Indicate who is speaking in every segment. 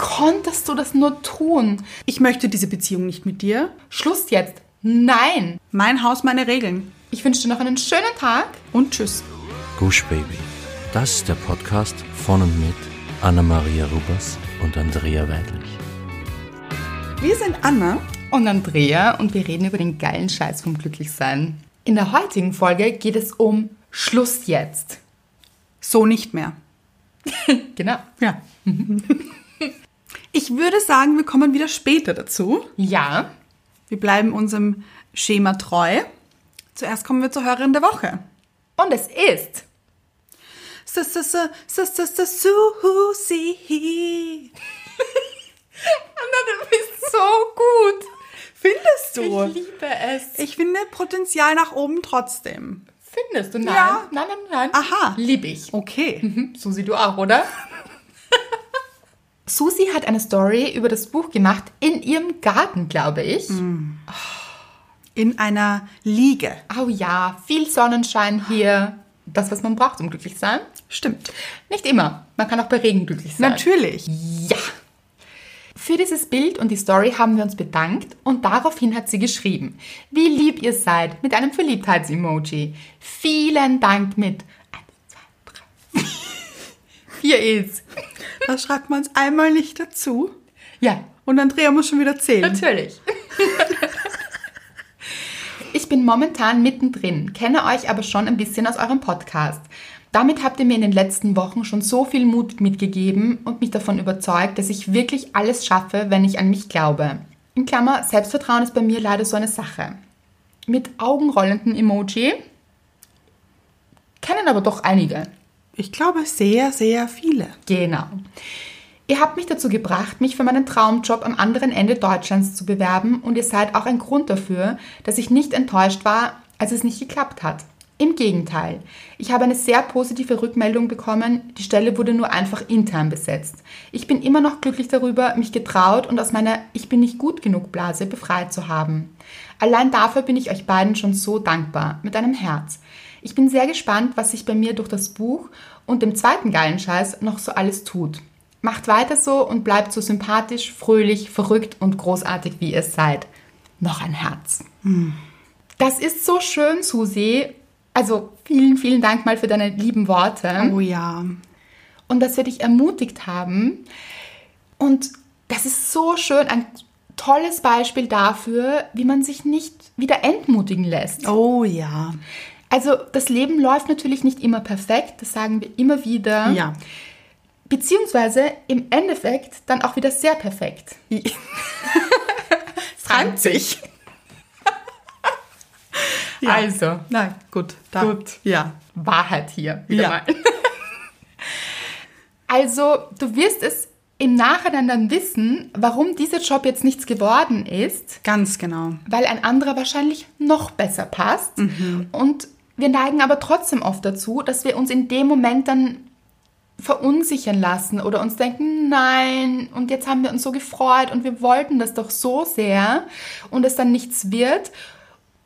Speaker 1: konntest du das nur tun?
Speaker 2: Ich möchte diese Beziehung nicht mit dir.
Speaker 1: Schluss jetzt. Nein.
Speaker 2: Mein Haus, meine Regeln.
Speaker 1: Ich wünsche dir noch einen schönen Tag.
Speaker 2: Und tschüss.
Speaker 3: Gush Baby. Das ist der Podcast von und mit Anna-Maria Rubers und Andrea Weidlich.
Speaker 2: Wir sind Anna.
Speaker 1: Und Andrea und wir reden über den geilen Scheiß vom Glücklichsein. In der heutigen Folge geht es um Schluss jetzt.
Speaker 2: So nicht mehr.
Speaker 1: Genau.
Speaker 2: Ja. Ich würde sagen, wir kommen wieder später dazu.
Speaker 1: Ja.
Speaker 2: Wir bleiben unserem Schema treu. Zuerst kommen wir zur Hörerin der Woche.
Speaker 1: Und es ist.
Speaker 2: Su- su- su- su- su- su- Susi.
Speaker 1: Anna, du bist so gut.
Speaker 2: Findest du?
Speaker 1: Ich liebe es.
Speaker 2: Ich finde Potenzial nach oben trotzdem.
Speaker 1: Findest du? Nein.
Speaker 2: Ja.
Speaker 1: Nein, nein, nein.
Speaker 2: Aha.
Speaker 1: Lieb ich.
Speaker 2: Okay.
Speaker 1: Mhm. Susi, du auch, oder? Susi hat eine Story über das Buch gemacht in ihrem Garten, glaube ich.
Speaker 2: In einer Liege.
Speaker 1: Oh ja, viel Sonnenschein hier. Das, was man braucht, um glücklich zu sein.
Speaker 2: Stimmt.
Speaker 1: Nicht immer. Man kann auch bei Regen glücklich sein.
Speaker 2: Natürlich.
Speaker 1: Ja. Für dieses Bild und die Story haben wir uns bedankt und daraufhin hat sie geschrieben, wie lieb ihr seid mit einem Verliebtheits-Emoji. Vielen Dank mit 1, 2, 3, 4 ist.
Speaker 2: Da schreibt man es einmal nicht dazu.
Speaker 1: Ja,
Speaker 2: Und Andrea muss schon wieder zählen.
Speaker 1: Natürlich. ich bin momentan mittendrin, kenne euch aber schon ein bisschen aus eurem Podcast. Damit habt ihr mir in den letzten Wochen schon so viel Mut mitgegeben und mich davon überzeugt, dass ich wirklich alles schaffe, wenn ich an mich glaube. In Klammer, Selbstvertrauen ist bei mir leider so eine Sache. Mit augenrollenden Emoji kennen aber doch einige.
Speaker 2: Ich glaube, sehr, sehr viele.
Speaker 1: Genau. Ihr habt mich dazu gebracht, mich für meinen Traumjob am anderen Ende Deutschlands zu bewerben und ihr seid auch ein Grund dafür, dass ich nicht enttäuscht war, als es nicht geklappt hat. Im Gegenteil, ich habe eine sehr positive Rückmeldung bekommen, die Stelle wurde nur einfach intern besetzt. Ich bin immer noch glücklich darüber, mich getraut und aus meiner Ich bin nicht gut genug Blase befreit zu haben. Allein dafür bin ich euch beiden schon so dankbar, mit einem Herz. Ich bin sehr gespannt, was sich bei mir durch das Buch und dem zweiten geilen Scheiß noch so alles tut. Macht weiter so und bleibt so sympathisch, fröhlich, verrückt und großartig, wie ihr seid. Noch ein Herz. Das ist so schön, Susi. Also vielen, vielen Dank mal für deine lieben Worte
Speaker 2: Oh ja.
Speaker 1: und dass wir dich ermutigt haben. Und das ist so schön, ein tolles Beispiel dafür, wie man sich nicht wieder entmutigen lässt.
Speaker 2: Oh ja.
Speaker 1: Also das Leben läuft natürlich nicht immer perfekt, das sagen wir immer wieder.
Speaker 2: Ja.
Speaker 1: Beziehungsweise im Endeffekt dann auch wieder sehr perfekt.
Speaker 2: Reimt sich. Ja.
Speaker 1: Also,
Speaker 2: Na gut. Da.
Speaker 1: Gut.
Speaker 2: Ja.
Speaker 1: Wahrheit hier wieder
Speaker 2: Ja.
Speaker 1: mal. Also, du wirst es im Nachhinein dann wissen, warum dieser Job jetzt nichts geworden ist,
Speaker 2: Ganz genau.
Speaker 1: weil ein anderer wahrscheinlich noch besser passt. Und wir neigen aber trotzdem oft dazu, dass wir uns in dem Moment dann verunsichern lassen oder uns denken, nein, und jetzt haben wir uns so gefreut und wir wollten das doch so sehr und es dann nichts wird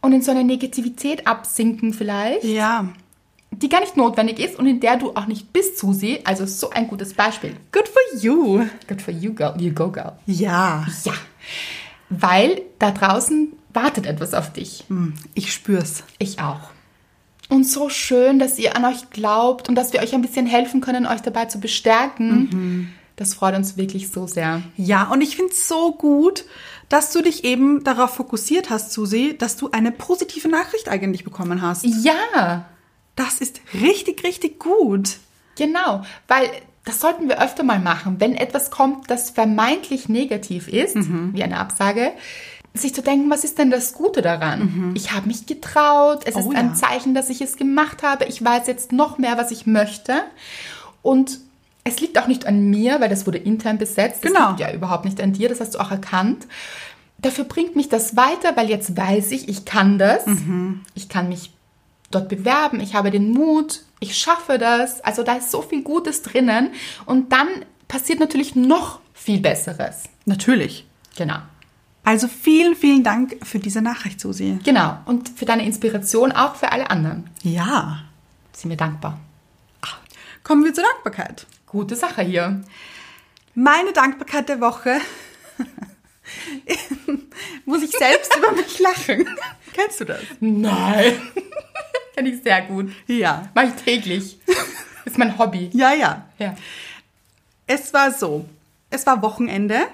Speaker 1: und in so eine Negativität absinken vielleicht,
Speaker 2: Ja.
Speaker 1: die gar nicht notwendig ist und in der du auch nicht bist, Susi. Also so ein gutes Beispiel.
Speaker 2: Good for you.
Speaker 1: Good for you, girl. You go, girl.
Speaker 2: Ja.
Speaker 1: Ja, weil da draußen wartet etwas auf dich.
Speaker 2: Ich spür's.
Speaker 1: Ich auch. Und so schön, dass ihr an euch glaubt und dass wir euch ein bisschen helfen können, euch dabei zu bestärken. Das freut uns wirklich so sehr.
Speaker 2: Ja, und ich find's so gut, dass du dich eben darauf fokussiert hast, Susi, dass du eine positive Nachricht eigentlich bekommen hast.
Speaker 1: Ja,
Speaker 2: Das ist richtig, richtig gut.
Speaker 1: genau. Weil das sollten wir öfter mal machen. Wenn etwas kommt, das vermeintlich negativ ist, wie eine Absage, sich zu denken, was ist denn das Gute daran? Ich habe mich getraut, es
Speaker 2: Oh
Speaker 1: ist
Speaker 2: ja.
Speaker 1: ein Zeichen, dass ich es gemacht habe, ich weiß jetzt noch mehr, was ich möchte. Und es liegt auch nicht an mir, weil das wurde intern besetzt. Das
Speaker 2: Genau.
Speaker 1: liegt ja überhaupt nicht an dir, das hast du auch erkannt. Dafür bringt mich das weiter, weil jetzt weiß ich, ich kann das. Ich kann mich dort bewerben, ich habe den Mut, ich schaffe das. Also da ist so viel Gutes drinnen. Und dann passiert natürlich noch viel Besseres.
Speaker 2: Natürlich.
Speaker 1: Genau.
Speaker 2: Also vielen, vielen Dank für diese Nachricht, Susi.
Speaker 1: Genau. Und für deine Inspiration auch für alle anderen.
Speaker 2: Ja.
Speaker 1: Sind wir dankbar.
Speaker 2: Kommen wir zur Dankbarkeit.
Speaker 1: Gute Sache hier.
Speaker 2: Meine Dankbarkeit der Woche muss ich selbst über mich lachen. Kennst du das?
Speaker 1: Nein. Kenn ich sehr gut.
Speaker 2: Ja.
Speaker 1: Mach ich täglich. Ist mein Hobby.
Speaker 2: Ja, ja.
Speaker 1: Ja.
Speaker 2: Es war so. Es war Wochenende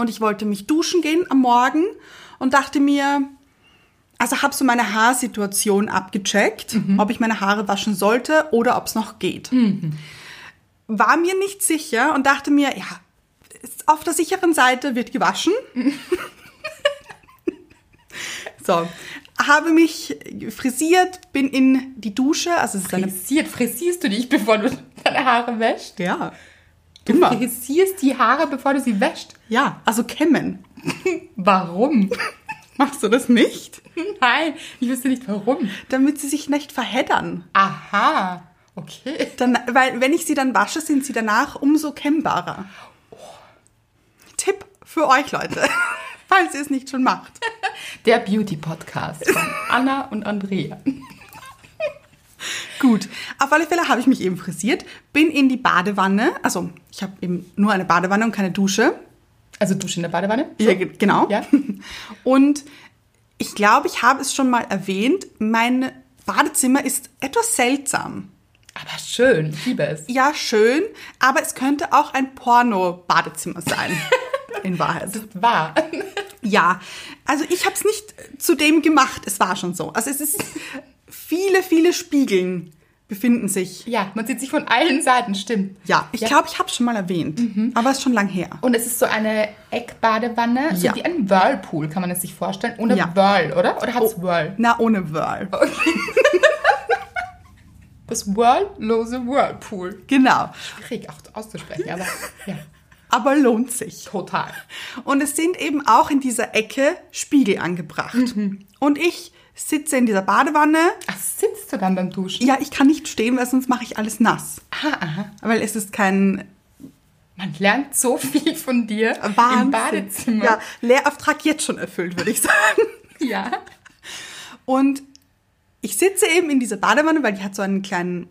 Speaker 2: und ich wollte mich duschen gehen am Morgen und dachte mir, also habe so meine Haarsituation abgecheckt, ob ich meine Haare waschen sollte oder ob es noch geht. War mir nicht sicher und dachte mir, ja, auf der sicheren Seite wird gewaschen. so, habe mich frisiert, bin in die Dusche, also es ist eine
Speaker 1: Frisiert. Frisierst du dich, bevor du deine Haare wäschst?
Speaker 2: ja,
Speaker 1: Du
Speaker 2: immer.
Speaker 1: frisierst die Haare, bevor du sie wäschst.
Speaker 2: Ja, also kämmen.
Speaker 1: Warum?
Speaker 2: Machst du das nicht?
Speaker 1: Nein, ich wüsste nicht warum.
Speaker 2: Damit sie sich nicht verheddern.
Speaker 1: Aha. Okay.
Speaker 2: Dann, weil wenn ich sie dann wasche, sind sie danach umso kämmbarer. Tipp für euch, Leute, falls ihr es nicht schon macht.
Speaker 1: Der Beauty Podcast von Anna und Andrea.
Speaker 2: Gut, auf alle Fälle habe ich mich eben frisiert, bin in die Badewanne, also ich habe eben nur eine Badewanne und keine Dusche.
Speaker 1: Also Dusche in der Badewanne?
Speaker 2: Ja, ge- genau.
Speaker 1: Ja.
Speaker 2: Und ich glaube, ich habe es schon mal erwähnt, mein Badezimmer ist etwas seltsam.
Speaker 1: Aber schön, ich liebe es.
Speaker 2: Ja, schön, aber es könnte auch ein Porno-Badezimmer sein. In Wahrheit.
Speaker 1: Wahr.
Speaker 2: Ja, also ich habe es nicht zu dem gemacht. Es war schon so. Also es ist viele, viele Spiegeln befinden sich.
Speaker 1: Ja, man sieht sich von allen Seiten, stimmt.
Speaker 2: Ja, ich glaube, ich habe es schon mal erwähnt, aber es ist schon lang her.
Speaker 1: Und es ist so eine Eckbadewanne, so
Speaker 2: Ja.
Speaker 1: wie ein Whirlpool, kann man es sich vorstellen. Ohne
Speaker 2: Ja.
Speaker 1: Whirl, oder? Oder hat es Whirl?
Speaker 2: Na, ohne Whirl.
Speaker 1: Das Whirl-lose Whirlpool.
Speaker 2: Genau.
Speaker 1: Schwierig auch auszusprechen, aber ja,
Speaker 2: Aber lohnt sich.
Speaker 1: total.
Speaker 2: Und es sind eben auch in dieser Ecke Spiegel angebracht. Und ich sitze in dieser Badewanne.
Speaker 1: Ach, sitzt du dann beim Duschen?
Speaker 2: Ja, ich kann nicht stehen, weil sonst mache ich alles nass.
Speaker 1: Aha, aha.
Speaker 2: Weil es ist kein
Speaker 1: Man lernt so viel von dir
Speaker 2: Wahnsinn.
Speaker 1: im Badezimmer.
Speaker 2: Ja, Lehrauftrag jetzt schon erfüllt, würde ich sagen.
Speaker 1: ja.
Speaker 2: Und ich sitze eben in dieser Badewanne, weil die hat so einen kleinen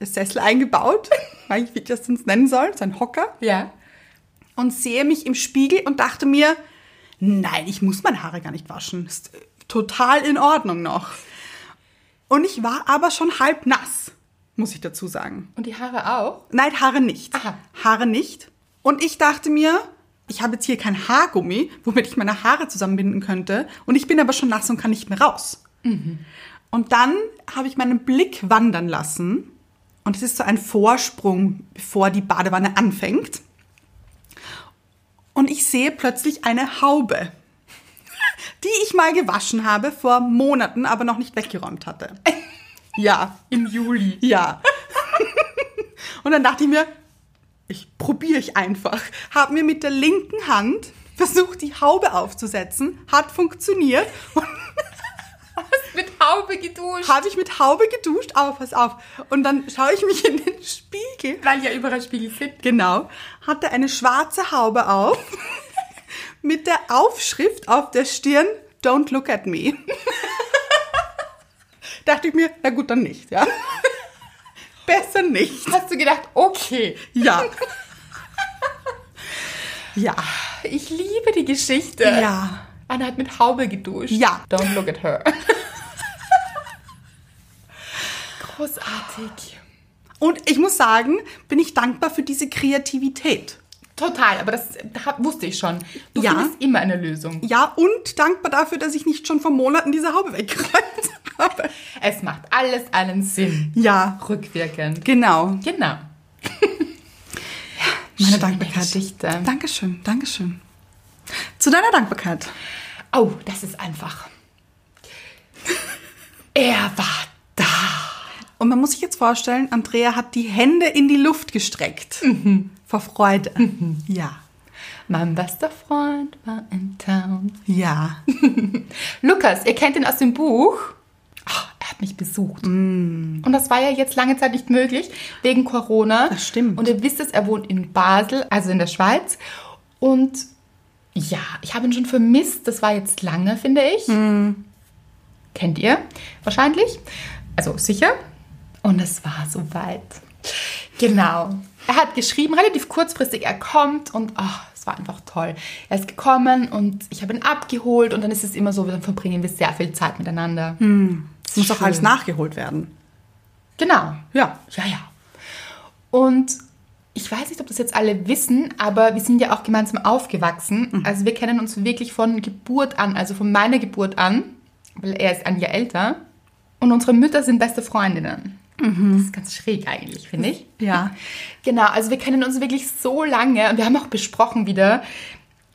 Speaker 2: Sessel eingebaut, weil ich, wie ich das sonst nennen soll, so ein Hocker.
Speaker 1: Ja.
Speaker 2: Und sehe mich im Spiegel und dachte mir, nein, ich muss meine Haare gar nicht waschen. Ist total in Ordnung noch. Und ich war aber schon halb nass, muss ich dazu sagen.
Speaker 1: Und die Haare auch?
Speaker 2: Nein, Haare nicht.
Speaker 1: Aha.
Speaker 2: Haare nicht. Und ich dachte mir, ich habe jetzt hier kein Haargummi, womit ich meine Haare zusammenbinden könnte. Und ich bin aber schon nass und kann nicht mehr raus. Und dann habe ich meinen Blick wandern lassen. Und es ist so ein Vorsprung, bevor die Badewanne anfängt. Und ich sehe plötzlich eine Haube, die ich mal gewaschen habe vor Monaten, aber noch nicht weggeräumt hatte. Ja,
Speaker 1: Im Juli.
Speaker 2: ja. Und dann dachte ich mir, ich probiere ich einfach. Habe mir mit der linken Hand versucht, die Haube aufzusetzen. Hat funktioniert. Und
Speaker 1: Mit Haube geduscht.
Speaker 2: habe ich mit Haube geduscht. Aber pass auf. Und dann schaue ich mich in den Spiegel.
Speaker 1: Weil ja überall Spiegel sind.
Speaker 2: Genau. Hatte eine schwarze Haube auf. Mit der Aufschrift auf der Stirn, Don't look at me. dachte ich mir, na gut, dann nicht, ja. Besser nicht.
Speaker 1: Hast du gedacht, okay,
Speaker 2: Ja. Ja.
Speaker 1: ich liebe die Geschichte.
Speaker 2: Ja.
Speaker 1: Anna hat mit Haube geduscht.
Speaker 2: Ja.
Speaker 1: Don't look at her. Großartig.
Speaker 2: Und ich muss sagen, bin ich dankbar für diese Kreativität.
Speaker 1: Total, aber das wusste ich schon. Du
Speaker 2: Ja.
Speaker 1: findest immer eine Lösung.
Speaker 2: Ja, und dankbar dafür, dass ich nicht schon vor Monaten diese Haube weggeräumt habe.
Speaker 1: Es macht alles einen Sinn.
Speaker 2: Ja,
Speaker 1: Rückwirkend.
Speaker 2: genau.
Speaker 1: Genau.
Speaker 2: Meine
Speaker 1: Schöne
Speaker 2: Dankbarkeit.
Speaker 1: Geschichte.
Speaker 2: Dankeschön, Dankeschön. Zu deiner Dankbarkeit.
Speaker 1: Oh, das ist einfach. Er war da.
Speaker 2: Und man muss sich jetzt vorstellen, Andrea hat die Hände in die Luft gestreckt. Vor Freude. Ja.
Speaker 1: Mein bester Freund war in Town.
Speaker 2: Ja.
Speaker 1: Lukas, ihr kennt ihn aus dem Buch. Ah, er hat mich besucht. Und das war ja jetzt lange Zeit nicht möglich, wegen Corona.
Speaker 2: Das stimmt.
Speaker 1: Und ihr wisst es, er wohnt in Basel, also in der Schweiz. Und ja, ich habe ihn schon vermisst. Das war jetzt lange, finde ich. Kennt ihr wahrscheinlich. Also sicher. Und es war soweit. Genau. Er hat geschrieben, relativ kurzfristig, er kommt und oh, es war einfach toll. Er ist gekommen und ich habe ihn abgeholt und dann ist es immer so, dann verbringen wir sehr viel Zeit miteinander.
Speaker 2: Es muss auch
Speaker 1: Schön.
Speaker 2: alles nachgeholt werden.
Speaker 1: Genau.
Speaker 2: Ja.
Speaker 1: Ja, ja. Und ich weiß nicht, ob das jetzt alle wissen, aber wir sind ja auch gemeinsam aufgewachsen. Also wir kennen uns wirklich von Geburt an, also von meiner Geburt an, weil er ist ein Jahr älter. Und unsere Mütter sind beste Freundinnen. Das ist ganz schräg eigentlich, finde ich.
Speaker 2: Ja.
Speaker 1: Genau, also wir kennen uns wirklich so lange und wir haben auch besprochen wieder.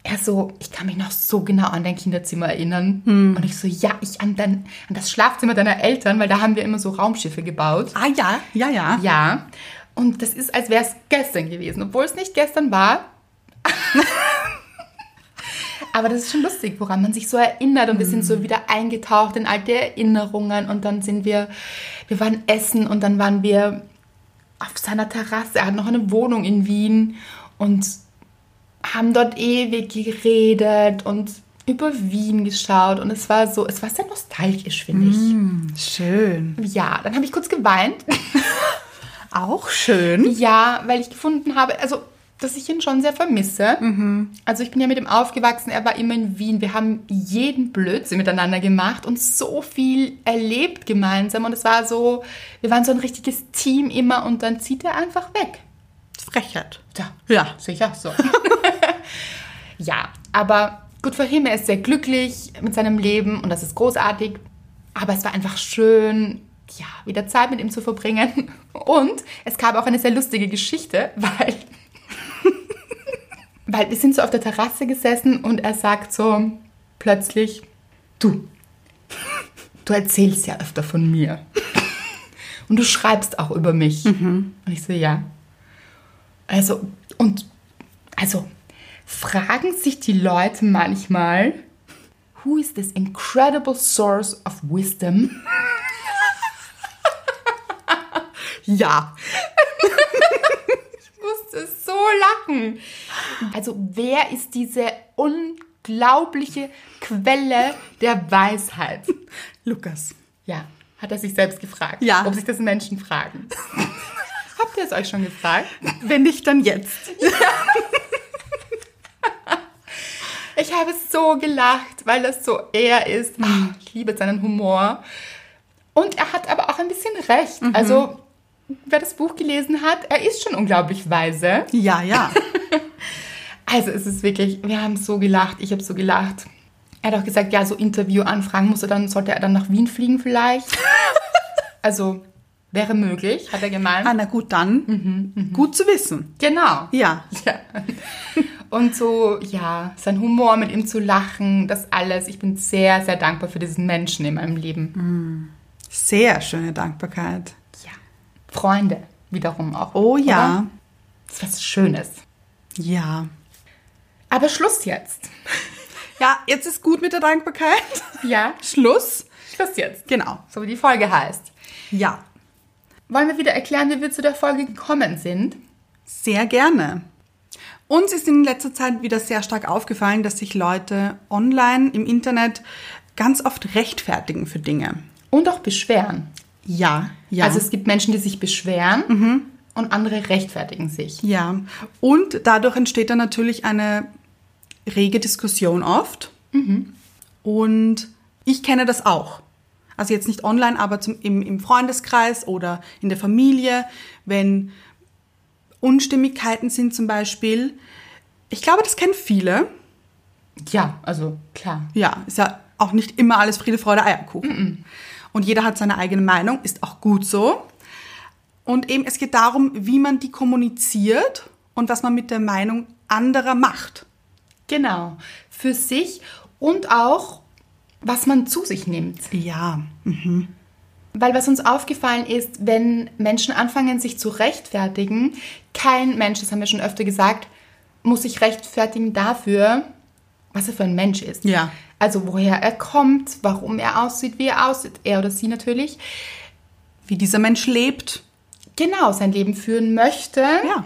Speaker 1: Er so, ich kann mich noch so genau an dein Kinderzimmer erinnern. Und ich so, ja, ich an, dein, an das Schlafzimmer deiner Eltern, weil da haben wir immer so Raumschiffe gebaut.
Speaker 2: Ah ja, ja, ja.
Speaker 1: Ja. Und das ist, als wäre es gestern gewesen, obwohl es nicht gestern war. Aber das ist schon lustig, woran man sich so erinnert. Und wir sind so wieder eingetaucht in alte Erinnerungen. Und dann sind wir, wir waren essen und dann waren wir auf seiner Terrasse. Er hat noch eine Wohnung in Wien und haben dort ewig geredet und über Wien geschaut. Und es war so, es war sehr nostalgisch, finde ich.
Speaker 2: Schön.
Speaker 1: Ja, dann habe ich kurz geweint.
Speaker 2: Auch schön.
Speaker 1: Ja, weil ich gefunden habe, also, dass ich ihn schon sehr vermisse. Also ich bin ja mit ihm aufgewachsen, er war immer in Wien. Wir haben jeden Blödsinn miteinander gemacht und so viel erlebt gemeinsam. Und es war so, wir waren so ein richtiges Team immer und dann zieht er einfach weg.
Speaker 2: Frechheit.
Speaker 1: Ja,
Speaker 2: Ja.
Speaker 1: sicher so. ja, aber gut für ihn, er ist sehr glücklich mit seinem Leben und das ist großartig. Aber es war einfach schön, ja, wieder Zeit mit ihm zu verbringen. Und es gab auch eine sehr lustige Geschichte, weil, weil wir sind so auf der Terrasse gesessen und er sagt so plötzlich, du, du erzählst ja öfter von mir. Und du schreibst auch über mich. Und ich so, ja. Also, und, also, fragen sich die Leute manchmal, who is this incredible source of wisdom?
Speaker 2: Ja.
Speaker 1: Musste so lachen. Also, wer ist diese unglaubliche Quelle der Weisheit?
Speaker 2: Lukas.
Speaker 1: Ja, hat er sich selbst gefragt.
Speaker 2: Ja.
Speaker 1: Ob sich das Menschen fragen. Habt ihr es euch schon gefragt?
Speaker 2: Wenn nicht, dann jetzt.
Speaker 1: Ich habe so gelacht, weil das so er ist. Ah, ich liebe seinen Humor. Und er hat aber auch ein bisschen recht. Also, wer das Buch gelesen hat, er ist schon unglaublich weise.
Speaker 2: Ja, ja.
Speaker 1: Also, es ist wirklich, wir haben so gelacht. Ich habe so gelacht. Er hat auch gesagt, ja, so Interviewanfragen muss er dann, sollte er dann nach Wien fliegen vielleicht. also, wäre möglich, hat er gemeint.
Speaker 2: Ah, na gut, dann. Gut zu wissen.
Speaker 1: Genau.
Speaker 2: Ja.
Speaker 1: Ja. Und so, ja, sein Humor mit ihm zu lachen, das alles. Ich bin sehr, sehr dankbar für diesen Menschen in meinem Leben.
Speaker 2: Sehr schöne Dankbarkeit.
Speaker 1: Freunde wiederum auch.
Speaker 2: Oh ja.
Speaker 1: Oder? Das ist was Schönes.
Speaker 2: Ja.
Speaker 1: Aber Schluss jetzt.
Speaker 2: Ja, jetzt ist gut mit der Dankbarkeit.
Speaker 1: Ja,
Speaker 2: Schluss.
Speaker 1: Schluss jetzt.
Speaker 2: Genau.
Speaker 1: So wie die Folge heißt.
Speaker 2: Ja.
Speaker 1: Wollen wir wieder erklären, wie wir zu der Folge gekommen sind?
Speaker 2: Sehr gerne. Uns ist in letzter Zeit wieder sehr stark aufgefallen, dass sich Leute online im Internet ganz oft rechtfertigen für Dinge.
Speaker 1: Und auch beschweren.
Speaker 2: Ja, ja.
Speaker 1: Also es gibt Menschen, die sich beschweren und andere rechtfertigen sich.
Speaker 2: ja. Und dadurch entsteht dann natürlich eine rege Diskussion oft. Und ich kenne das auch. Also jetzt nicht online, aber zum, im, im Freundeskreis oder in der Familie, wenn Unstimmigkeiten sind zum Beispiel. Ich glaube, das kennen viele.
Speaker 1: Ja, also klar.
Speaker 2: Ja, ist ja auch nicht immer alles Friede, Freude, Eierkuchen. Und jeder hat seine eigene Meinung, ist auch gut so. Und eben, es geht darum, wie man die kommuniziert und was man mit der Meinung anderer macht.
Speaker 1: Genau. Für sich und auch, was man zu sich nimmt.
Speaker 2: Ja.
Speaker 1: Weil was uns aufgefallen ist, wenn Menschen anfangen, sich zu rechtfertigen, kein Mensch, das haben wir schon öfter gesagt, muss sich rechtfertigen dafür, was er für ein Mensch ist.
Speaker 2: Ja.
Speaker 1: Also woher er kommt, warum er aussieht, wie er aussieht, er oder sie natürlich.
Speaker 2: Wie dieser Mensch lebt.
Speaker 1: Genau, sein Leben führen möchte.
Speaker 2: Ja.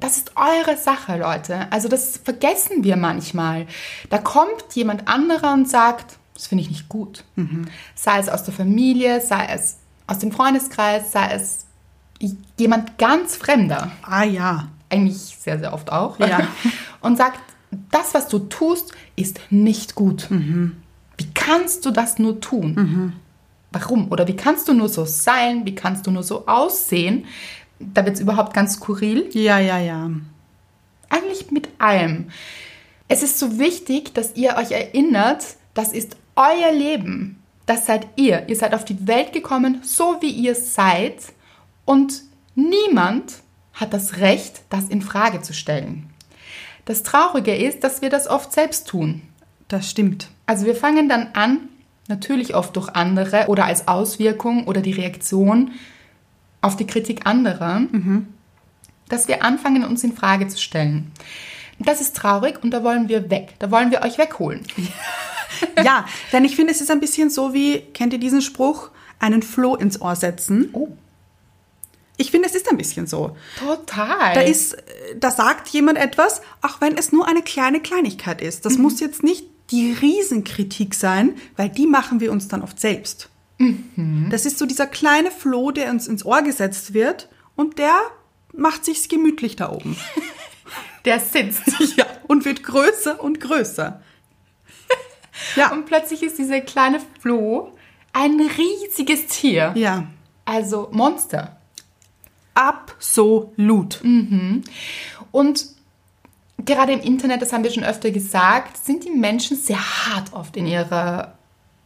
Speaker 1: Das ist eure Sache, Leute. Also das vergessen wir manchmal. Da kommt jemand anderer und sagt, das finde ich nicht gut. Sei es aus der Familie, sei es aus dem Freundeskreis, sei es jemand ganz Fremder,
Speaker 2: Ah ja.
Speaker 1: eigentlich sehr, sehr oft auch,
Speaker 2: Ja.
Speaker 1: und sagt, das, was du tust, ist nicht gut. Wie kannst du das nur tun? Warum? Oder wie kannst du nur so sein? Wie kannst du nur so aussehen? Da wird es überhaupt ganz skurril.
Speaker 2: Ja, ja, ja.
Speaker 1: Eigentlich mit allem. Es ist so wichtig, dass ihr euch erinnert, das ist euer Leben. Das seid ihr. Ihr seid auf die Welt gekommen, so wie ihr seid. Und niemand hat das Recht, das in Frage zu stellen. Das Traurige ist, dass wir das oft selbst tun.
Speaker 2: Das stimmt.
Speaker 1: Also wir fangen dann an, natürlich oft durch andere oder als Auswirkung oder die Reaktion auf die Kritik anderer, dass wir anfangen, uns in Frage zu stellen. Das ist traurig und da wollen wir weg. Da wollen wir euch wegholen.
Speaker 2: Ja, denn ich finde, es ist ein bisschen so wie, kennt ihr diesen Spruch, einen Floh ins Ohr setzen?
Speaker 1: Oh,
Speaker 2: Ich finde, es ist ein bisschen so.
Speaker 1: total.
Speaker 2: Da ist, äh, da sagt jemand etwas, auch wenn es nur eine kleine Kleinigkeit ist. Das muss jetzt nicht die Riesenkritik sein, weil die machen wir uns dann oft selbst. Das ist so dieser kleine Floh, der uns ins Ohr gesetzt wird und der macht sich's gemütlich da oben.
Speaker 1: der sitzt.
Speaker 2: ja, und wird größer und größer. Ja,
Speaker 1: Und plötzlich ist dieser kleine Floh ein riesiges Tier.
Speaker 2: ja,
Speaker 1: Also Monster.
Speaker 2: Absolut.
Speaker 1: Und gerade im Internet, das haben wir schon öfter gesagt, sind die Menschen sehr hart oft in ihrer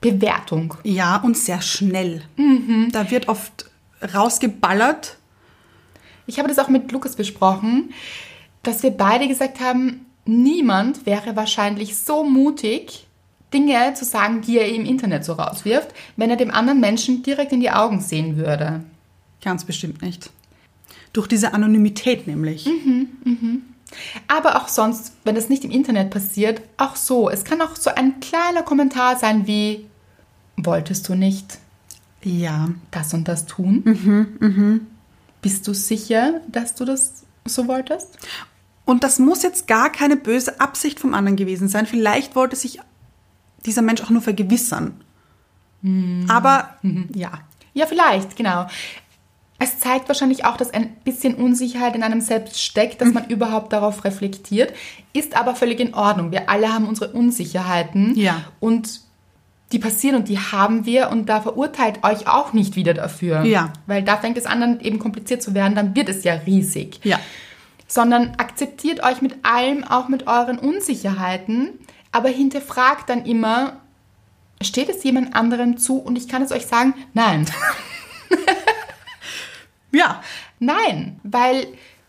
Speaker 1: Bewertung.
Speaker 2: Ja, und sehr schnell. Da wird oft rausgeballert.
Speaker 1: Ich habe das auch mit Lukas besprochen, dass wir beide gesagt haben, niemand wäre wahrscheinlich so mutig, Dinge zu sagen, die er im Internet so rauswirft, wenn er dem anderen Menschen direkt in die Augen sehen würde.
Speaker 2: Ganz bestimmt nicht. Durch diese Anonymität nämlich.
Speaker 1: Aber auch sonst, wenn das nicht im Internet passiert, auch so. Es kann auch so ein kleiner Kommentar sein wie, wolltest du nicht
Speaker 2: Ja.
Speaker 1: das und das tun? Bist du sicher, dass du das so wolltest?
Speaker 2: Und das muss jetzt gar keine böse Absicht vom anderen gewesen sein. Vielleicht wollte sich dieser Mensch auch nur vergewissern. Aber ja.
Speaker 1: Ja, vielleicht, genau. Es zeigt wahrscheinlich auch, dass ein bisschen Unsicherheit in einem selbst steckt, dass man überhaupt darauf reflektiert. Ist aber völlig in Ordnung. Wir alle haben unsere Unsicherheiten.
Speaker 2: Ja.
Speaker 1: Und die passieren und die haben wir und da verurteilt euch auch nicht wieder dafür.
Speaker 2: Ja.
Speaker 1: Weil da fängt es an, dann eben kompliziert zu werden, dann wird es ja riesig.
Speaker 2: Ja.
Speaker 1: Sondern akzeptiert euch mit allem, auch mit euren Unsicherheiten, aber hinterfragt dann immer, steht es jemand anderem zu? Und ich kann es euch sagen, nein.
Speaker 2: Ja.
Speaker 1: Nein, weil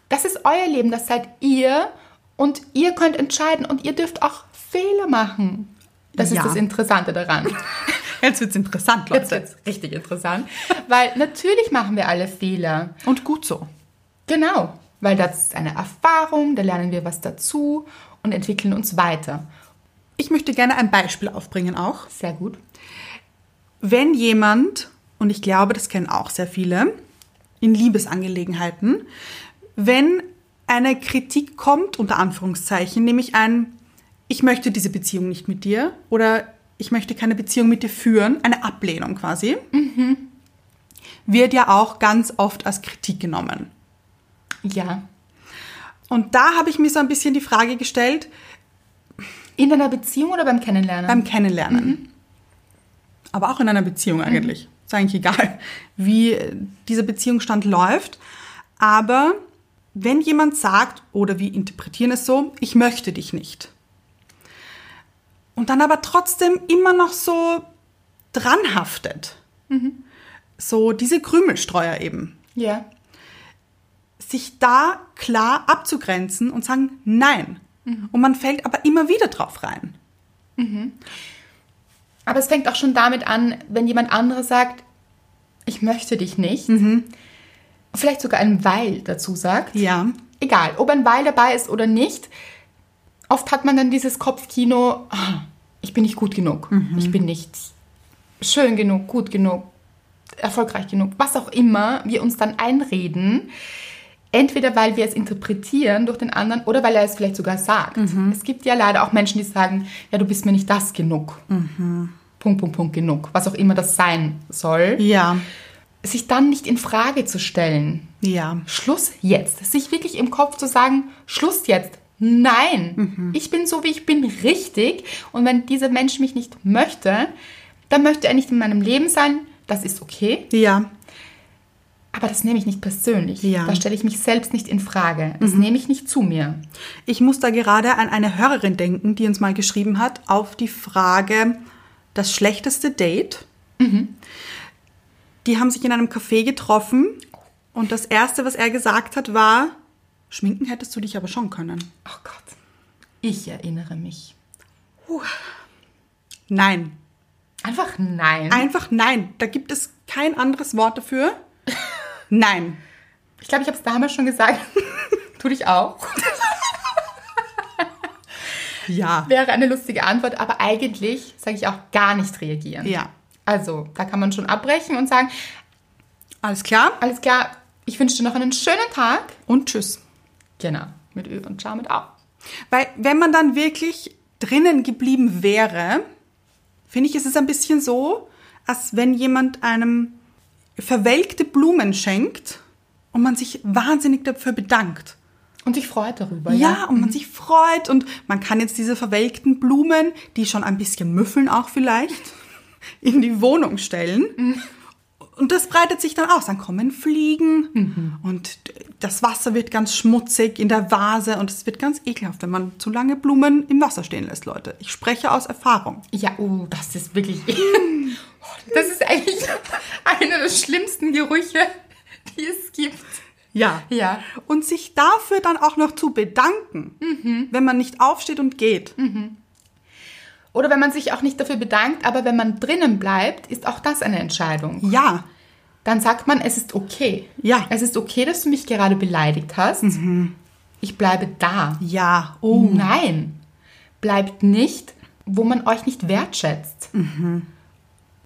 Speaker 1: das ist euer Leben, das seid ihr und ihr könnt entscheiden und ihr dürft auch Fehler machen. Das
Speaker 2: Ja.
Speaker 1: ist das Interessante daran.
Speaker 2: Jetzt wird's interessant,
Speaker 1: Jetzt
Speaker 2: Leute.
Speaker 1: wird's richtig interessant, weil natürlich machen wir alle Fehler.
Speaker 2: Und gut so.
Speaker 1: Genau, weil das ist eine Erfahrung, da lernen wir was dazu und entwickeln uns weiter.
Speaker 2: Ich möchte gerne ein Beispiel aufbringen auch.
Speaker 1: Sehr gut.
Speaker 2: Wenn jemand, und ich glaube, das kennen auch sehr viele, in Liebesangelegenheiten, wenn eine Kritik kommt, unter Anführungszeichen, nämlich ein, ich möchte diese Beziehung nicht mit dir oder ich möchte keine Beziehung mit dir führen, eine Ablehnung quasi, wird ja auch ganz oft als Kritik genommen.
Speaker 1: Ja.
Speaker 2: Und da habe ich mir so ein bisschen die Frage gestellt,
Speaker 1: In einer Beziehung oder beim Kennenlernen?
Speaker 2: beim Kennenlernen. Aber auch in einer Beziehung eigentlich. Ist eigentlich egal, wie dieser Beziehungsstand läuft. Aber wenn jemand sagt, oder wir interpretieren es so, ich möchte dich nicht. Und dann aber trotzdem immer noch so dranhaftet. So diese Krümelstreuer eben.
Speaker 1: ja.
Speaker 2: Sich da klar abzugrenzen und sagen, nein. Und man fällt aber immer wieder drauf rein.
Speaker 1: Aber es fängt auch schon damit an, wenn jemand anderes sagt, ich möchte dich nicht. Vielleicht sogar ein Weil dazu sagt.
Speaker 2: Ja.
Speaker 1: Egal, ob ein Weil dabei ist oder nicht. Oft hat man dann dieses Kopfkino, ah, ich bin nicht gut genug. Ich bin nicht schön genug, gut genug, erfolgreich genug, was auch immer wir uns dann einreden. Entweder weil wir es interpretieren durch den anderen oder weil er es vielleicht sogar sagt. Es gibt ja leider auch Menschen, die sagen, ja, du bist mir nicht das genug. Punkt, Punkt, Punkt genug. Was auch immer das sein soll.
Speaker 2: Ja.
Speaker 1: sich dann nicht in Frage zu stellen.
Speaker 2: Ja.
Speaker 1: Schluss jetzt. Sich wirklich im Kopf zu sagen, Schluss jetzt. Nein,
Speaker 2: Mhm.
Speaker 1: ich bin so, wie ich bin, richtig. Und wenn dieser Mensch mich nicht möchte, dann möchte er nicht in meinem Leben sein. Das ist okay.
Speaker 2: Ja.
Speaker 1: Aber das nehme ich nicht persönlich.
Speaker 2: Ja. Mhm.
Speaker 1: Da stelle ich mich selbst nicht in Frage. Das nehme ich nicht zu mir.
Speaker 2: Ich muss da gerade an eine Hörerin denken, die uns mal geschrieben hat, auf die Frage, das schlechteste Date. Die haben sich in einem Café getroffen und das Erste, was er gesagt hat, war, schminken hättest du dich aber schon können.
Speaker 1: Oh Gott. Ich erinnere mich.
Speaker 2: Nein.
Speaker 1: Einfach nein.
Speaker 2: Einfach nein. Da gibt es kein anderes Wort dafür. Nein.
Speaker 1: ich glaube, ich habe es damals schon gesagt. tu dich auch.
Speaker 2: Ja.
Speaker 1: Wäre eine lustige Antwort, aber eigentlich sage ich auch gar nicht reagieren.
Speaker 2: Ja.
Speaker 1: Also, da kann man schon abbrechen und sagen,
Speaker 2: Alles klar?
Speaker 1: alles klar, ich wünsche dir noch einen schönen Tag.
Speaker 2: Und tschüss.
Speaker 1: Genau, mit Ö und Ciao mit Au.
Speaker 2: Weil wenn man dann wirklich drinnen geblieben wäre, finde ich, ist es ein bisschen so, als wenn jemand einem verwelkte Blumen schenkt und man sich wahnsinnig dafür bedankt.
Speaker 1: Und dich freut darüber.
Speaker 2: Ja, und man sich freut und man kann jetzt diese verwelkten Blumen, die schon ein bisschen müffeln auch vielleicht, in die Wohnung stellen. Und das breitet sich dann aus. Dann kommen Fliegen und das Wasser wird ganz schmutzig in der Vase und es wird ganz ekelhaft, wenn man zu lange Blumen im Wasser stehen lässt, Leute. Ich spreche aus Erfahrung.
Speaker 1: Ja, oh, das ist wirklich. Das ist eigentlich einer der schlimmsten Gerüche, die es gibt.
Speaker 2: Ja.
Speaker 1: Ja.
Speaker 2: Und sich dafür dann auch noch zu bedanken, wenn man nicht aufsteht und geht.
Speaker 1: Oder wenn man sich auch nicht dafür bedankt, aber wenn man drinnen bleibt, ist auch das eine Entscheidung.
Speaker 2: Ja.
Speaker 1: Dann sagt man, es ist okay.
Speaker 2: Ja.
Speaker 1: Es ist okay, dass du mich gerade beleidigt hast. Ich bleibe da.
Speaker 2: Ja. Oh.
Speaker 1: Nein, bleibt nicht, wo man euch nicht wertschätzt.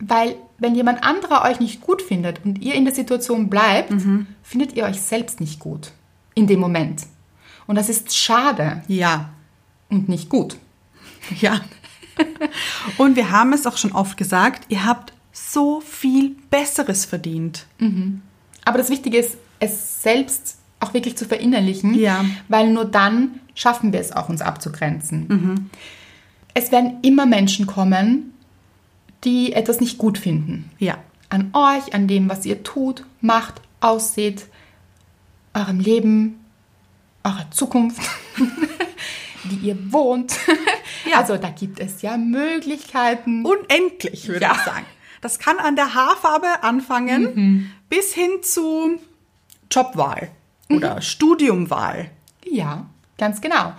Speaker 1: Weil wenn jemand anderer euch nicht gut findet und ihr in der Situation bleibt, findet ihr euch selbst nicht gut in dem Moment. Und das ist schade
Speaker 2: Ja.
Speaker 1: und nicht gut.
Speaker 2: Ja. Und wir haben es auch schon oft gesagt, ihr habt so viel Besseres verdient.
Speaker 1: Aber das Wichtige ist, es selbst auch wirklich zu verinnerlichen,
Speaker 2: Ja.
Speaker 1: weil nur dann schaffen wir es auch, uns abzugrenzen. Es werden immer Menschen kommen, die etwas nicht gut finden.
Speaker 2: Ja.
Speaker 1: An euch, an dem, was ihr tut, macht, ausseht, eurem Leben, eurer Zukunft, wie ihr wohnt.
Speaker 2: Ja.
Speaker 1: Also da gibt es ja Möglichkeiten.
Speaker 2: Unendlich, würde
Speaker 1: Ja.
Speaker 2: ich sagen. Das kann an der Haarfarbe anfangen bis hin zu Jobwahl oder Studiumwahl.
Speaker 1: Ja, ganz genau.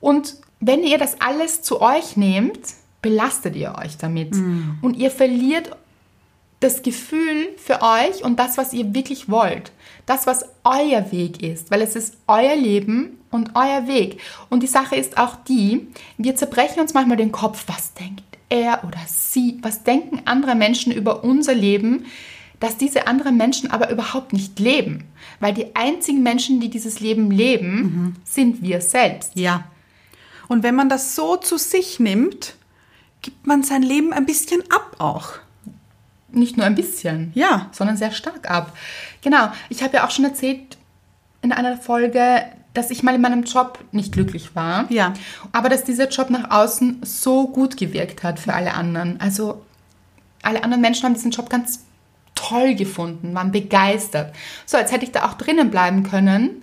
Speaker 1: Und wenn ihr das alles zu euch nehmt, belastet ihr euch damit. Und ihr verliert das Gefühl für euch und das, was ihr wirklich wollt. Das, was euer Weg ist, weil es ist euer Leben und euer Weg. Und die Sache ist auch die, wir zerbrechen uns manchmal den Kopf, was denkt er oder sie, was denken andere Menschen über unser Leben, dass diese anderen Menschen aber überhaupt nicht leben. Weil die einzigen Menschen, die dieses Leben leben, sind wir selbst.
Speaker 2: Ja. Und wenn man das so zu sich nimmt, gibt man sein Leben ein bisschen ab auch.
Speaker 1: Nicht nur ein bisschen,
Speaker 2: Ja.
Speaker 1: sondern sehr stark ab. Genau, ich habe ja auch schon erzählt in einer Folge, dass ich mal in meinem Job nicht glücklich war.
Speaker 2: Ja.
Speaker 1: Aber dass dieser Job nach außen so gut gewirkt hat für alle anderen. Also alle anderen Menschen haben diesen Job ganz toll gefunden, waren begeistert. So, als hätte ich da auch drinnen bleiben können,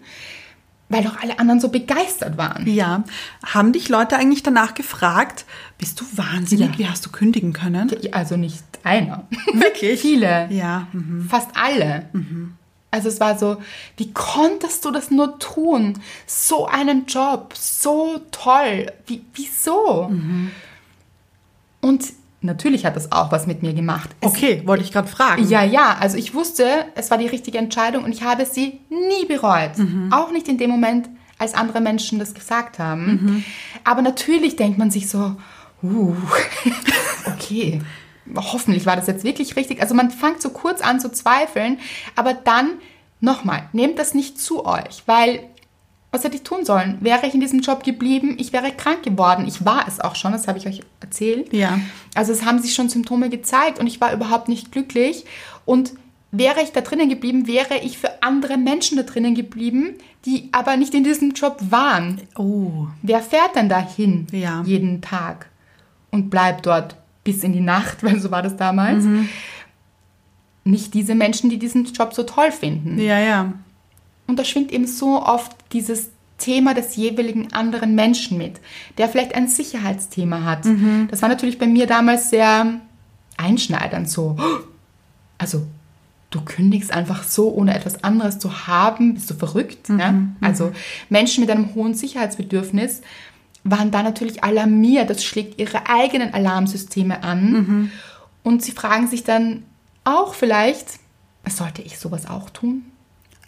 Speaker 1: weil doch alle anderen so begeistert waren.
Speaker 2: Ja. Haben dich Leute eigentlich danach gefragt, bist du wahnsinnig,
Speaker 1: Ja.
Speaker 2: wie hast du kündigen können?
Speaker 1: Also nicht einer.
Speaker 2: Wirklich?
Speaker 1: Viele.
Speaker 2: Ja. mhm.
Speaker 1: Fast alle. Also es war so, wie konntest du das nur tun? So einen Job, so toll. Wie, wieso? Und natürlich hat das auch was mit mir gemacht. Es,
Speaker 2: Okay, wollte ich gerade fragen.
Speaker 1: Ja, ja, also ich wusste, es war die richtige Entscheidung und ich habe sie nie bereut. Auch nicht in dem Moment, als andere Menschen das gesagt haben. Aber natürlich denkt man sich so, uh, okay, hoffentlich war das jetzt wirklich richtig. Also man fängt so kurz an zu zweifeln, aber dann nochmal, nehmt das nicht zu euch, weil was hätte ich tun sollen? Wäre ich in diesem Job geblieben, ich wäre krank geworden. Ich war es auch schon, das habe ich euch erzählt.
Speaker 2: Ja.
Speaker 1: Also es haben sich schon Symptome gezeigt und ich war überhaupt nicht glücklich. Und wäre ich da drinnen geblieben, wäre ich für andere Menschen da drinnen geblieben, die aber nicht in diesem Job waren.
Speaker 2: Oh.
Speaker 1: Wer fährt denn dahin
Speaker 2: Ja.
Speaker 1: jeden Tag und bleibt dort bis in die Nacht, weil so war das damals? Nicht diese Menschen, die diesen Job so toll finden.
Speaker 2: Ja, ja.
Speaker 1: Und da schwingt eben so oft dieses Thema des jeweiligen anderen Menschen mit, der vielleicht ein Sicherheitsthema hat. Das war natürlich bei mir damals sehr einschneidend so. Also, du kündigst einfach so, ohne etwas anderes zu haben, bist du verrückt. ja? Also, Menschen mit einem hohen Sicherheitsbedürfnis waren da natürlich alarmiert. Das schlägt ihre eigenen Alarmsysteme an. Und sie fragen sich dann auch vielleicht, sollte ich sowas auch tun?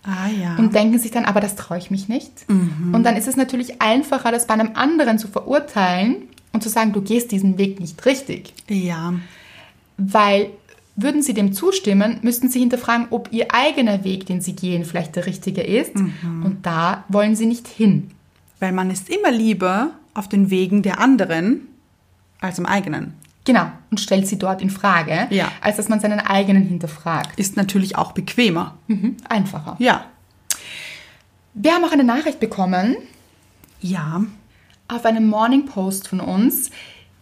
Speaker 2: Ah, ja.
Speaker 1: und denken sich dann, aber das traue ich mich nicht. Und dann ist es natürlich einfacher, das bei einem anderen zu verurteilen und zu sagen, du gehst diesen Weg nicht richtig.
Speaker 2: ja.
Speaker 1: Weil würden sie dem zustimmen, müssten sie hinterfragen, ob ihr eigener Weg, den sie gehen, vielleicht der richtige ist. Und da wollen sie nicht hin.
Speaker 2: Weil man ist immer lieber auf den Wegen der anderen als im eigenen.
Speaker 1: Genau. Und stellt sie dort in Frage,
Speaker 2: Ja.
Speaker 1: als dass man seinen eigenen hinterfragt.
Speaker 2: Ist natürlich auch bequemer.
Speaker 1: Mhm. Einfacher.
Speaker 2: Ja.
Speaker 1: Wir haben auch eine Nachricht bekommen
Speaker 2: Ja.
Speaker 1: auf einem Morning Post von uns,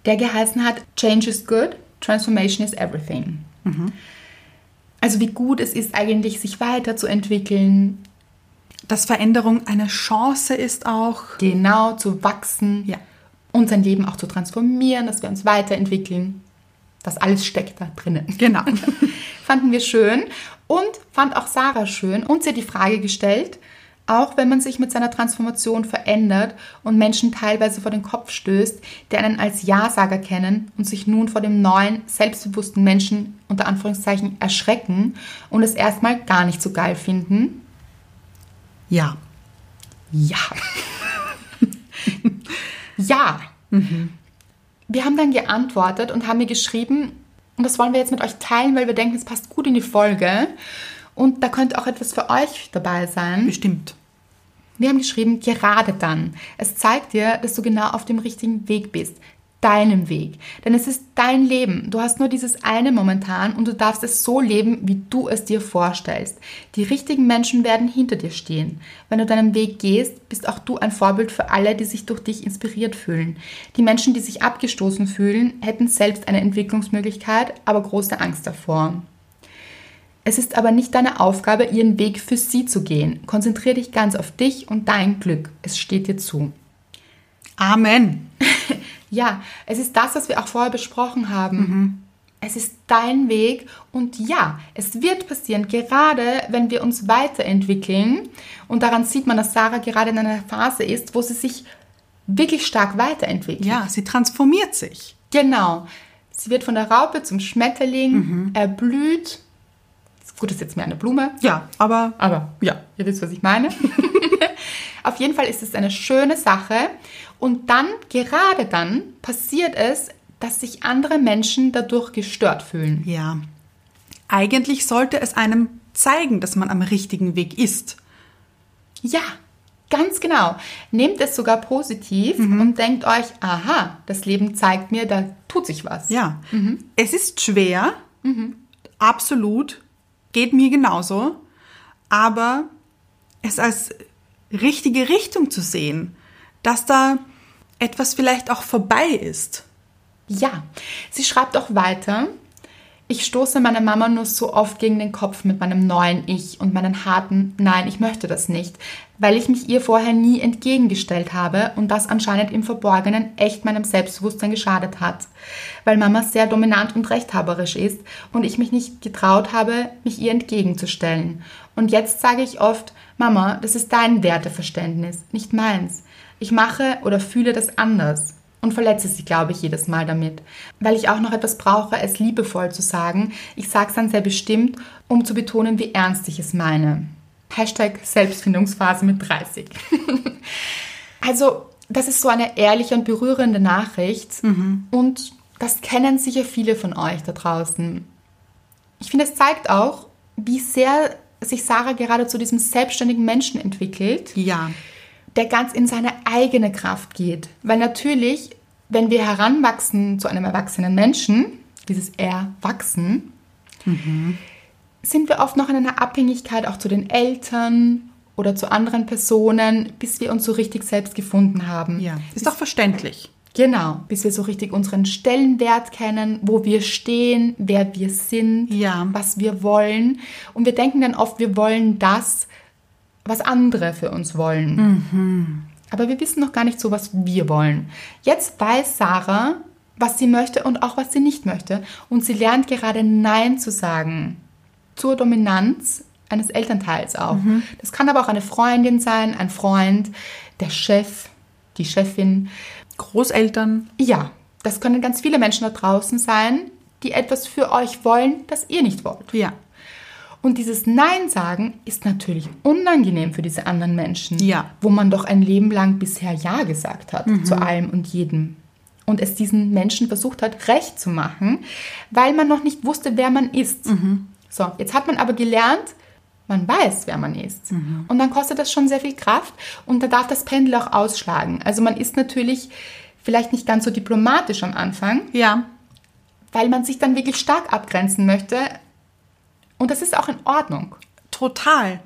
Speaker 1: der geheißen hat Change is good, transformation is everything. Also wie gut es ist eigentlich, sich weiterzuentwickeln,
Speaker 2: Dass Veränderung eine Chance ist auch.
Speaker 1: genau zu wachsen
Speaker 2: Ja.
Speaker 1: Und sein Leben auch zu transformieren, dass wir uns weiterentwickeln. Das alles steckt da drinnen.
Speaker 2: Genau.
Speaker 1: Fanden wir schön und fand auch Sarah schön und sie hat die Frage gestellt, auch wenn man sich mit seiner Transformation verändert und Menschen teilweise vor den Kopf stößt, die einen als Ja-Sager kennen und sich nun vor dem neuen, selbstbewussten Menschen unter Anführungszeichen erschrecken und es erstmal gar nicht so geil finden.
Speaker 2: Ja.
Speaker 1: Ja. ja. Wir haben dann geantwortet und haben mir geschrieben, und das wollen wir jetzt mit euch teilen, weil wir denken, es passt gut in die Folge. Und da könnte auch etwas für euch dabei sein.
Speaker 2: Bestimmt.
Speaker 1: Wir haben geschrieben, gerade dann. Es zeigt dir, dass du genau auf dem richtigen Weg bist. Deinem Weg. Denn es ist dein Leben. Du hast nur dieses eine momentan und du darfst es so leben, wie du es dir vorstellst. Die richtigen Menschen werden hinter dir stehen. Wenn du deinen Weg gehst, bist auch du ein Vorbild für alle, die sich durch dich inspiriert fühlen. Die Menschen, die sich abgestoßen fühlen, hätten selbst eine Entwicklungsmöglichkeit, aber große Angst davor. Es ist aber nicht deine Aufgabe, ihren Weg für sie zu gehen. Konzentriere dich ganz auf dich und dein Glück. Es steht dir zu.
Speaker 2: Amen.
Speaker 1: Ja, es ist das, was wir auch vorher besprochen haben. Es ist dein Weg und ja, es wird passieren, gerade wenn wir uns weiterentwickeln. Und daran sieht man, dass Sarah gerade in einer Phase ist, wo sie sich wirklich stark weiterentwickelt.
Speaker 2: Ja, sie transformiert sich.
Speaker 1: Genau. Sie wird von der Raupe zum Schmetterling, erblüht. Gut, das ist jetzt mehr eine Blume.
Speaker 2: Ja, aber
Speaker 1: Aber ja, ihr wisst, was ich meine. Auf jeden Fall ist es eine schöne Sache. Und dann, gerade dann, passiert es, dass sich andere Menschen dadurch gestört fühlen.
Speaker 2: ja. Eigentlich sollte es einem zeigen, dass man am richtigen Weg ist.
Speaker 1: Ja, ganz genau. Nehmt es sogar positiv und denkt euch, aha, das Leben zeigt mir, da tut sich was.
Speaker 2: Ja. Es ist schwer. Absolut. Geht mir genauso. Aber es als richtige Richtung zu sehen, dass da etwas vielleicht auch vorbei ist.
Speaker 1: Ja, sie schreibt auch weiter. Ich stoße meine Mama nur so oft gegen den Kopf mit meinem neuen Ich und meinen harten Nein, ich möchte das nicht, weil ich mich ihr vorher nie entgegengestellt habe und das anscheinend im Verborgenen echt meinem Selbstbewusstsein geschadet hat. Weil Mama sehr dominant und rechthaberisch ist und ich mich nicht getraut habe, mich ihr entgegenzustellen. Und jetzt sage ich oft, Mama, das ist dein Werteverständnis, nicht meins. Ich mache oder fühle das anders und verletze sie, glaube ich, jedes Mal damit. Weil ich auch noch etwas brauche, es liebevoll zu sagen. Ich sage es dann sehr bestimmt, um zu betonen, wie ernst ich es meine. Hashtag Selbstfindungsphase mit 30. also, das ist so eine ehrliche und berührende Nachricht. Und das kennen sicher viele von euch da draußen. Ich finde, es zeigt auch, wie sehr sich Sarah gerade zu diesem selbstständigen Menschen entwickelt
Speaker 2: Ja.
Speaker 1: Der ganz in seine eigene Kraft geht. Weil natürlich, wenn wir heranwachsen zu einem erwachsenen Menschen, dieses Erwachsen, sind wir oft noch in einer Abhängigkeit auch zu den Eltern oder zu anderen Personen, bis wir uns so richtig selbst gefunden haben.
Speaker 2: Ja. Ist doch verständlich.
Speaker 1: Genau, bis wir so richtig unseren Stellenwert kennen, wo wir stehen, wer wir sind,
Speaker 2: Ja.
Speaker 1: was wir wollen. Und wir denken dann oft, wir wollen das, was andere für uns wollen. Aber wir wissen noch gar nicht so, was wir wollen. Jetzt weiß Sarah, was sie möchte und auch was sie nicht möchte. Und sie lernt gerade Nein zu sagen zur Dominanz eines Elternteils auch. Das kann aber auch eine Freundin sein, ein Freund, der Chef, die Chefin.
Speaker 2: Großeltern.
Speaker 1: Ja, das können ganz viele Menschen da draußen sein, die etwas für euch wollen, das ihr nicht wollt.
Speaker 2: Ja.
Speaker 1: Und dieses Nein sagen ist natürlich unangenehm für diese anderen Menschen,
Speaker 2: Ja.
Speaker 1: wo man doch ein Leben lang bisher Ja gesagt hat zu allem und jedem. Und es diesen Menschen versucht hat, recht zu machen, weil man noch nicht wusste, wer man ist. So, jetzt hat man aber gelernt, man weiß, wer man ist. Und dann kostet das schon sehr viel Kraft und da darf das Pendel auch ausschlagen. Also man ist natürlich vielleicht nicht ganz so diplomatisch am Anfang,
Speaker 2: Ja.
Speaker 1: weil man sich dann wirklich stark abgrenzen möchte. Und das ist auch in Ordnung.
Speaker 2: Total.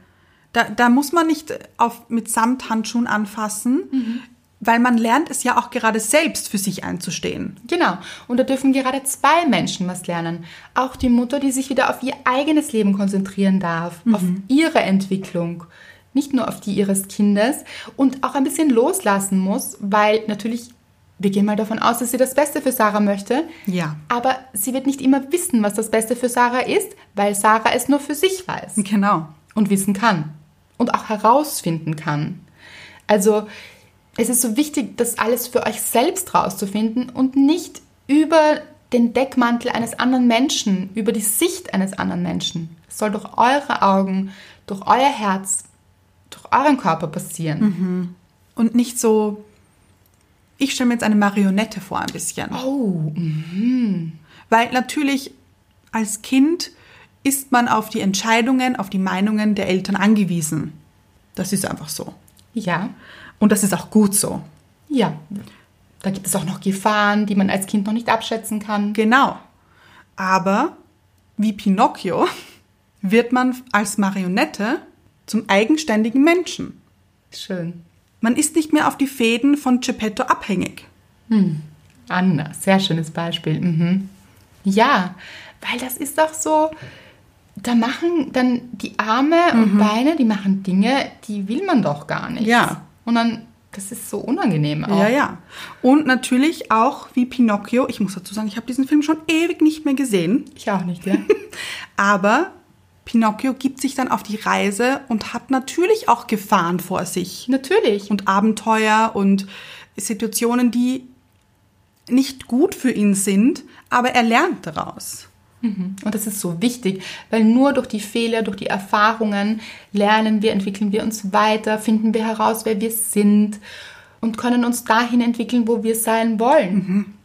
Speaker 2: Da, da muss man nicht auf, mit Samthandschuhen anfassen, weil man lernt es ja auch gerade selbst für sich einzustehen.
Speaker 1: Genau. Und da dürfen gerade zwei Menschen was lernen. Auch die Mutter, die sich wieder auf ihr eigenes Leben konzentrieren darf, auf ihre Entwicklung, nicht nur auf die ihres Kindes und auch ein bisschen loslassen muss, weil natürlich, wir gehen mal davon aus, dass sie das Beste für Sarah möchte.
Speaker 2: Ja.
Speaker 1: Aber sie wird nicht immer wissen, was das Beste für Sarah ist, weil Sarah es nur für sich weiß.
Speaker 2: Genau.
Speaker 1: und wissen kann und auch herausfinden kann. Also es ist so wichtig, das alles für euch selbst rauszufinden und nicht über den Deckmantel eines anderen Menschen, über die Sicht eines anderen Menschen. Es soll durch eure Augen, durch euer Herz, durch euren Körper passieren.
Speaker 2: Und nicht so, ich stelle mir jetzt eine Marionette vor ein bisschen.
Speaker 1: Oh,
Speaker 2: Weil natürlich als Kind ist man auf die Entscheidungen, auf die Meinungen der Eltern angewiesen. Das ist einfach so.
Speaker 1: ja,
Speaker 2: Und das ist auch gut so.
Speaker 1: ja. Da gibt es auch noch Gefahren, die man als Kind noch nicht abschätzen kann.
Speaker 2: Genau. Aber wie Pinocchio wird man als Marionette zum eigenständigen Menschen.
Speaker 1: Schön.
Speaker 2: Man ist nicht mehr auf die Fäden von Geppetto abhängig.
Speaker 1: Anna, sehr schönes Beispiel. Mhm. Ja, weil das ist doch so, da machen dann die Arme und Beine, die machen Dinge, die will man doch gar nicht.
Speaker 2: Ja.
Speaker 1: Und dann, das ist so unangenehm auch.
Speaker 2: Ja, ja. Und natürlich auch wie Pinocchio, ich muss dazu sagen, ich habe diesen Film schon ewig nicht mehr gesehen,
Speaker 1: Ich auch nicht, ja.
Speaker 2: aber Pinocchio gibt sich dann auf die Reise und hat natürlich auch Gefahren vor sich.
Speaker 1: Natürlich.
Speaker 2: und Abenteuer und Situationen, die nicht gut für ihn sind, aber er lernt daraus.
Speaker 1: Und das ist so wichtig, weil nur durch die Fehler, durch die Erfahrungen lernen wir, entwickeln wir uns weiter, finden wir heraus, wer wir sind und können uns dahin entwickeln, wo wir sein wollen.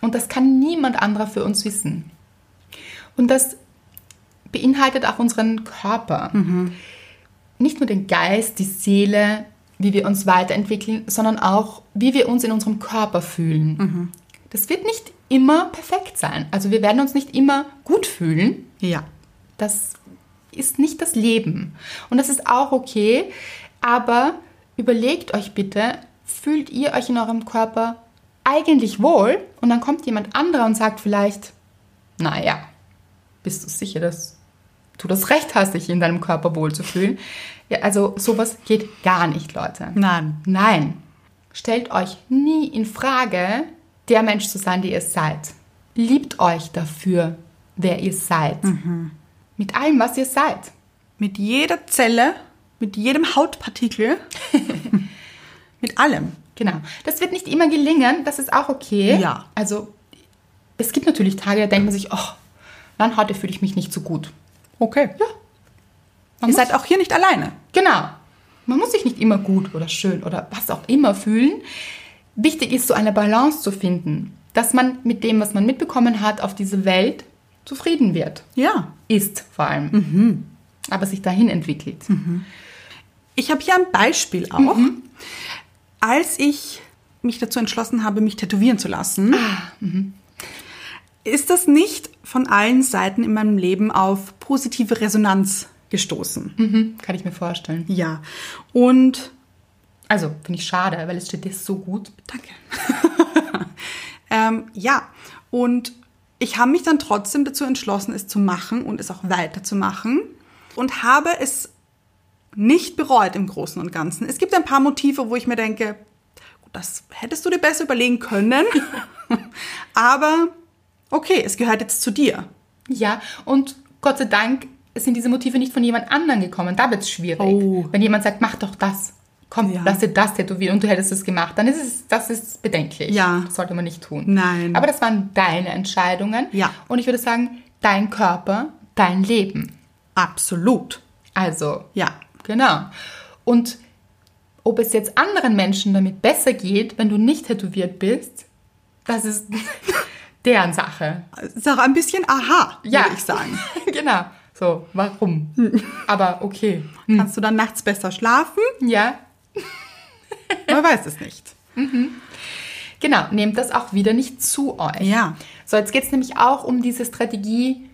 Speaker 1: Und das kann niemand anderer für uns wissen. Und das beinhaltet auch unseren Körper. Nicht nur den Geist, die Seele, wie wir uns weiterentwickeln, sondern auch, wie wir uns in unserem Körper fühlen. Das wird nicht immer perfekt sein. Also wir werden uns nicht immer gut fühlen.
Speaker 2: Ja.
Speaker 1: Das ist nicht das Leben. Und das ist auch okay. Aber überlegt euch bitte, fühlt ihr euch in eurem Körper eigentlich wohl? Und dann kommt jemand anderer und sagt vielleicht, naja, bist du sicher, dass du das Recht hast, dich in deinem Körper wohlzufühlen? Ja, also sowas geht gar nicht, Leute.
Speaker 2: Nein.
Speaker 1: Nein. Stellt euch nie in Frage, der Mensch zu sein, der ihr seid. Liebt euch dafür, wer ihr seid. Mit allem, was ihr seid.
Speaker 2: Mit jeder Zelle, mit jedem Hautpartikel, mit allem.
Speaker 1: Genau. Das wird nicht immer gelingen, das ist auch okay.
Speaker 2: Ja.
Speaker 1: Also, es gibt natürlich Tage, da denkt man sich, oh, nein, heute fühle ich mich nicht so gut.
Speaker 2: Okay.
Speaker 1: Ja. Man
Speaker 2: Ihr seid auch hier nicht alleine.
Speaker 1: Genau. Man muss sich nicht immer gut oder schön oder was auch immer fühlen. Wichtig ist, so eine Balance zu finden, dass man mit dem, was man mitbekommen hat auf diese Welt, zufrieden wird.
Speaker 2: Ja.
Speaker 1: Ist vor allem. Aber sich dahin entwickelt.
Speaker 2: Ich habe hier ein Beispiel auch. Als ich mich dazu entschlossen habe, mich tätowieren zu lassen, ist das nicht von allen Seiten in meinem Leben auf positive Resonanz gestoßen.
Speaker 1: Mhm, kann ich mir vorstellen.
Speaker 2: Ja. Und
Speaker 1: Also, finde ich schade, weil es steht dir so gut.
Speaker 2: Danke. ähm, ja, und ich habe mich dann trotzdem dazu entschlossen, es zu machen und es auch weiterzumachen und habe es nicht bereut im Großen und Ganzen. Es gibt ein paar Motive, wo ich mir denke, das hättest du dir besser überlegen können, aber okay, es gehört jetzt zu dir.
Speaker 1: Ja, und Gott sei Dank sind diese Motive nicht von jemand anderem gekommen. Da wird es schwierig.
Speaker 2: Oh.
Speaker 1: Wenn jemand sagt, mach doch das. Komm,
Speaker 2: Ja.
Speaker 1: lass dir das tätowieren und du hättest es gemacht, dann ist es, das ist bedenklich.
Speaker 2: Ja.
Speaker 1: Das sollte man nicht tun.
Speaker 2: Nein.
Speaker 1: Aber das waren deine Entscheidungen.
Speaker 2: Ja.
Speaker 1: Und ich würde sagen, dein Körper, dein Leben.
Speaker 2: Absolut.
Speaker 1: Also,
Speaker 2: Ja.
Speaker 1: genau. Und ob es jetzt anderen Menschen damit besser geht, wenn du nicht tätowiert bist, das ist deren Sache.
Speaker 2: Ist auch ein bisschen aha,
Speaker 1: Ja.
Speaker 2: würde ich sagen.
Speaker 1: genau. So, warum? Aber okay.
Speaker 2: Kannst du dann nachts besser schlafen?
Speaker 1: Ja,
Speaker 2: Man weiß es nicht.
Speaker 1: genau. Nehmt das auch wieder nicht zu euch.
Speaker 2: Ja.
Speaker 1: So, jetzt geht es nämlich auch um diese Strategie,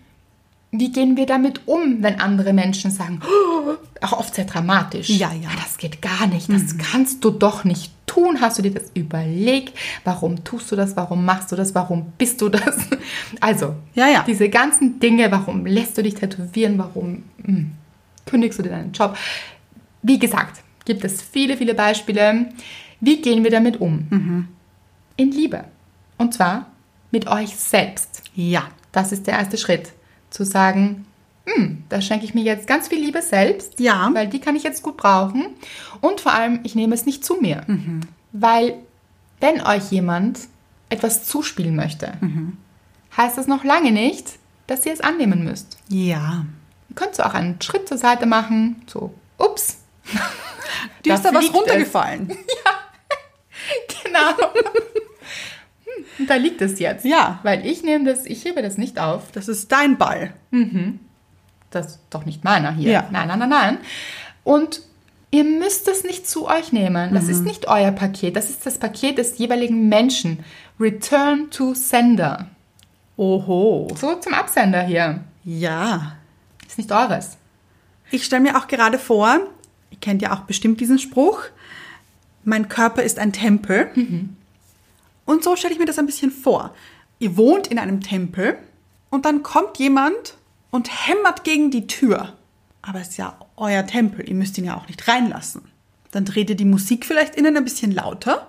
Speaker 1: wie gehen wir damit um, wenn andere Menschen sagen, "Oh", auch oft sehr dramatisch.
Speaker 2: Ja, ja.
Speaker 1: Das geht gar nicht, das kannst du doch nicht tun. Hast du dir das überlegt? Warum tust du das? Warum machst du das? Warum bist du das? Also,
Speaker 2: Ja, ja.
Speaker 1: diese ganzen Dinge, warum lässt du dich tätowieren? Warum hm, kündigst du dir deinen Job? Wie gesagt, gibt es viele, viele Beispiele. Wie gehen wir damit um? In Liebe. Und zwar mit euch selbst.
Speaker 2: Ja.
Speaker 1: Das ist der erste Schritt. Zu sagen, hm, da schenke ich mir jetzt ganz viel Liebe selbst,
Speaker 2: Ja.
Speaker 1: weil die kann ich jetzt gut brauchen. Und vor allem, ich nehme es nicht zu mir. Weil, wenn euch jemand etwas zuspielen möchte, heißt das noch lange nicht, dass ihr es annehmen müsst.
Speaker 2: Ja.
Speaker 1: Ihr könnt so auch einen Schritt zur Seite machen, so, ups.
Speaker 2: Dir
Speaker 1: Da
Speaker 2: ist da was
Speaker 1: fliegt es.
Speaker 2: runtergefallen.
Speaker 1: Genau. Hm, Und da liegt es jetzt.
Speaker 2: Ja.
Speaker 1: Weil ich nehme das, ich hebe das nicht auf.
Speaker 2: Das ist dein Ball.
Speaker 1: Das ist doch nicht meiner hier.
Speaker 2: Ja.
Speaker 1: Nein, nein, nein, nein. Und ihr müsst es nicht zu euch nehmen. Das
Speaker 2: Mhm.
Speaker 1: ist nicht euer Paket. Das ist das Paket des jeweiligen Menschen. Return to Sender.
Speaker 2: Oho.
Speaker 1: So zum Absender hier.
Speaker 2: Ja.
Speaker 1: Ist nicht eures.
Speaker 2: Ich stelle mir auch gerade vor, ihr kennt ja auch bestimmt diesen Spruch, mein Körper ist ein Tempel. Und so stelle ich mir das ein bisschen vor. Ihr wohnt in einem Tempel und dann kommt jemand und hämmert gegen die Tür. Aber es ist ja euer Tempel, ihr müsst ihn ja auch nicht reinlassen. Dann dreht ihr die Musik vielleicht innen ein bisschen lauter.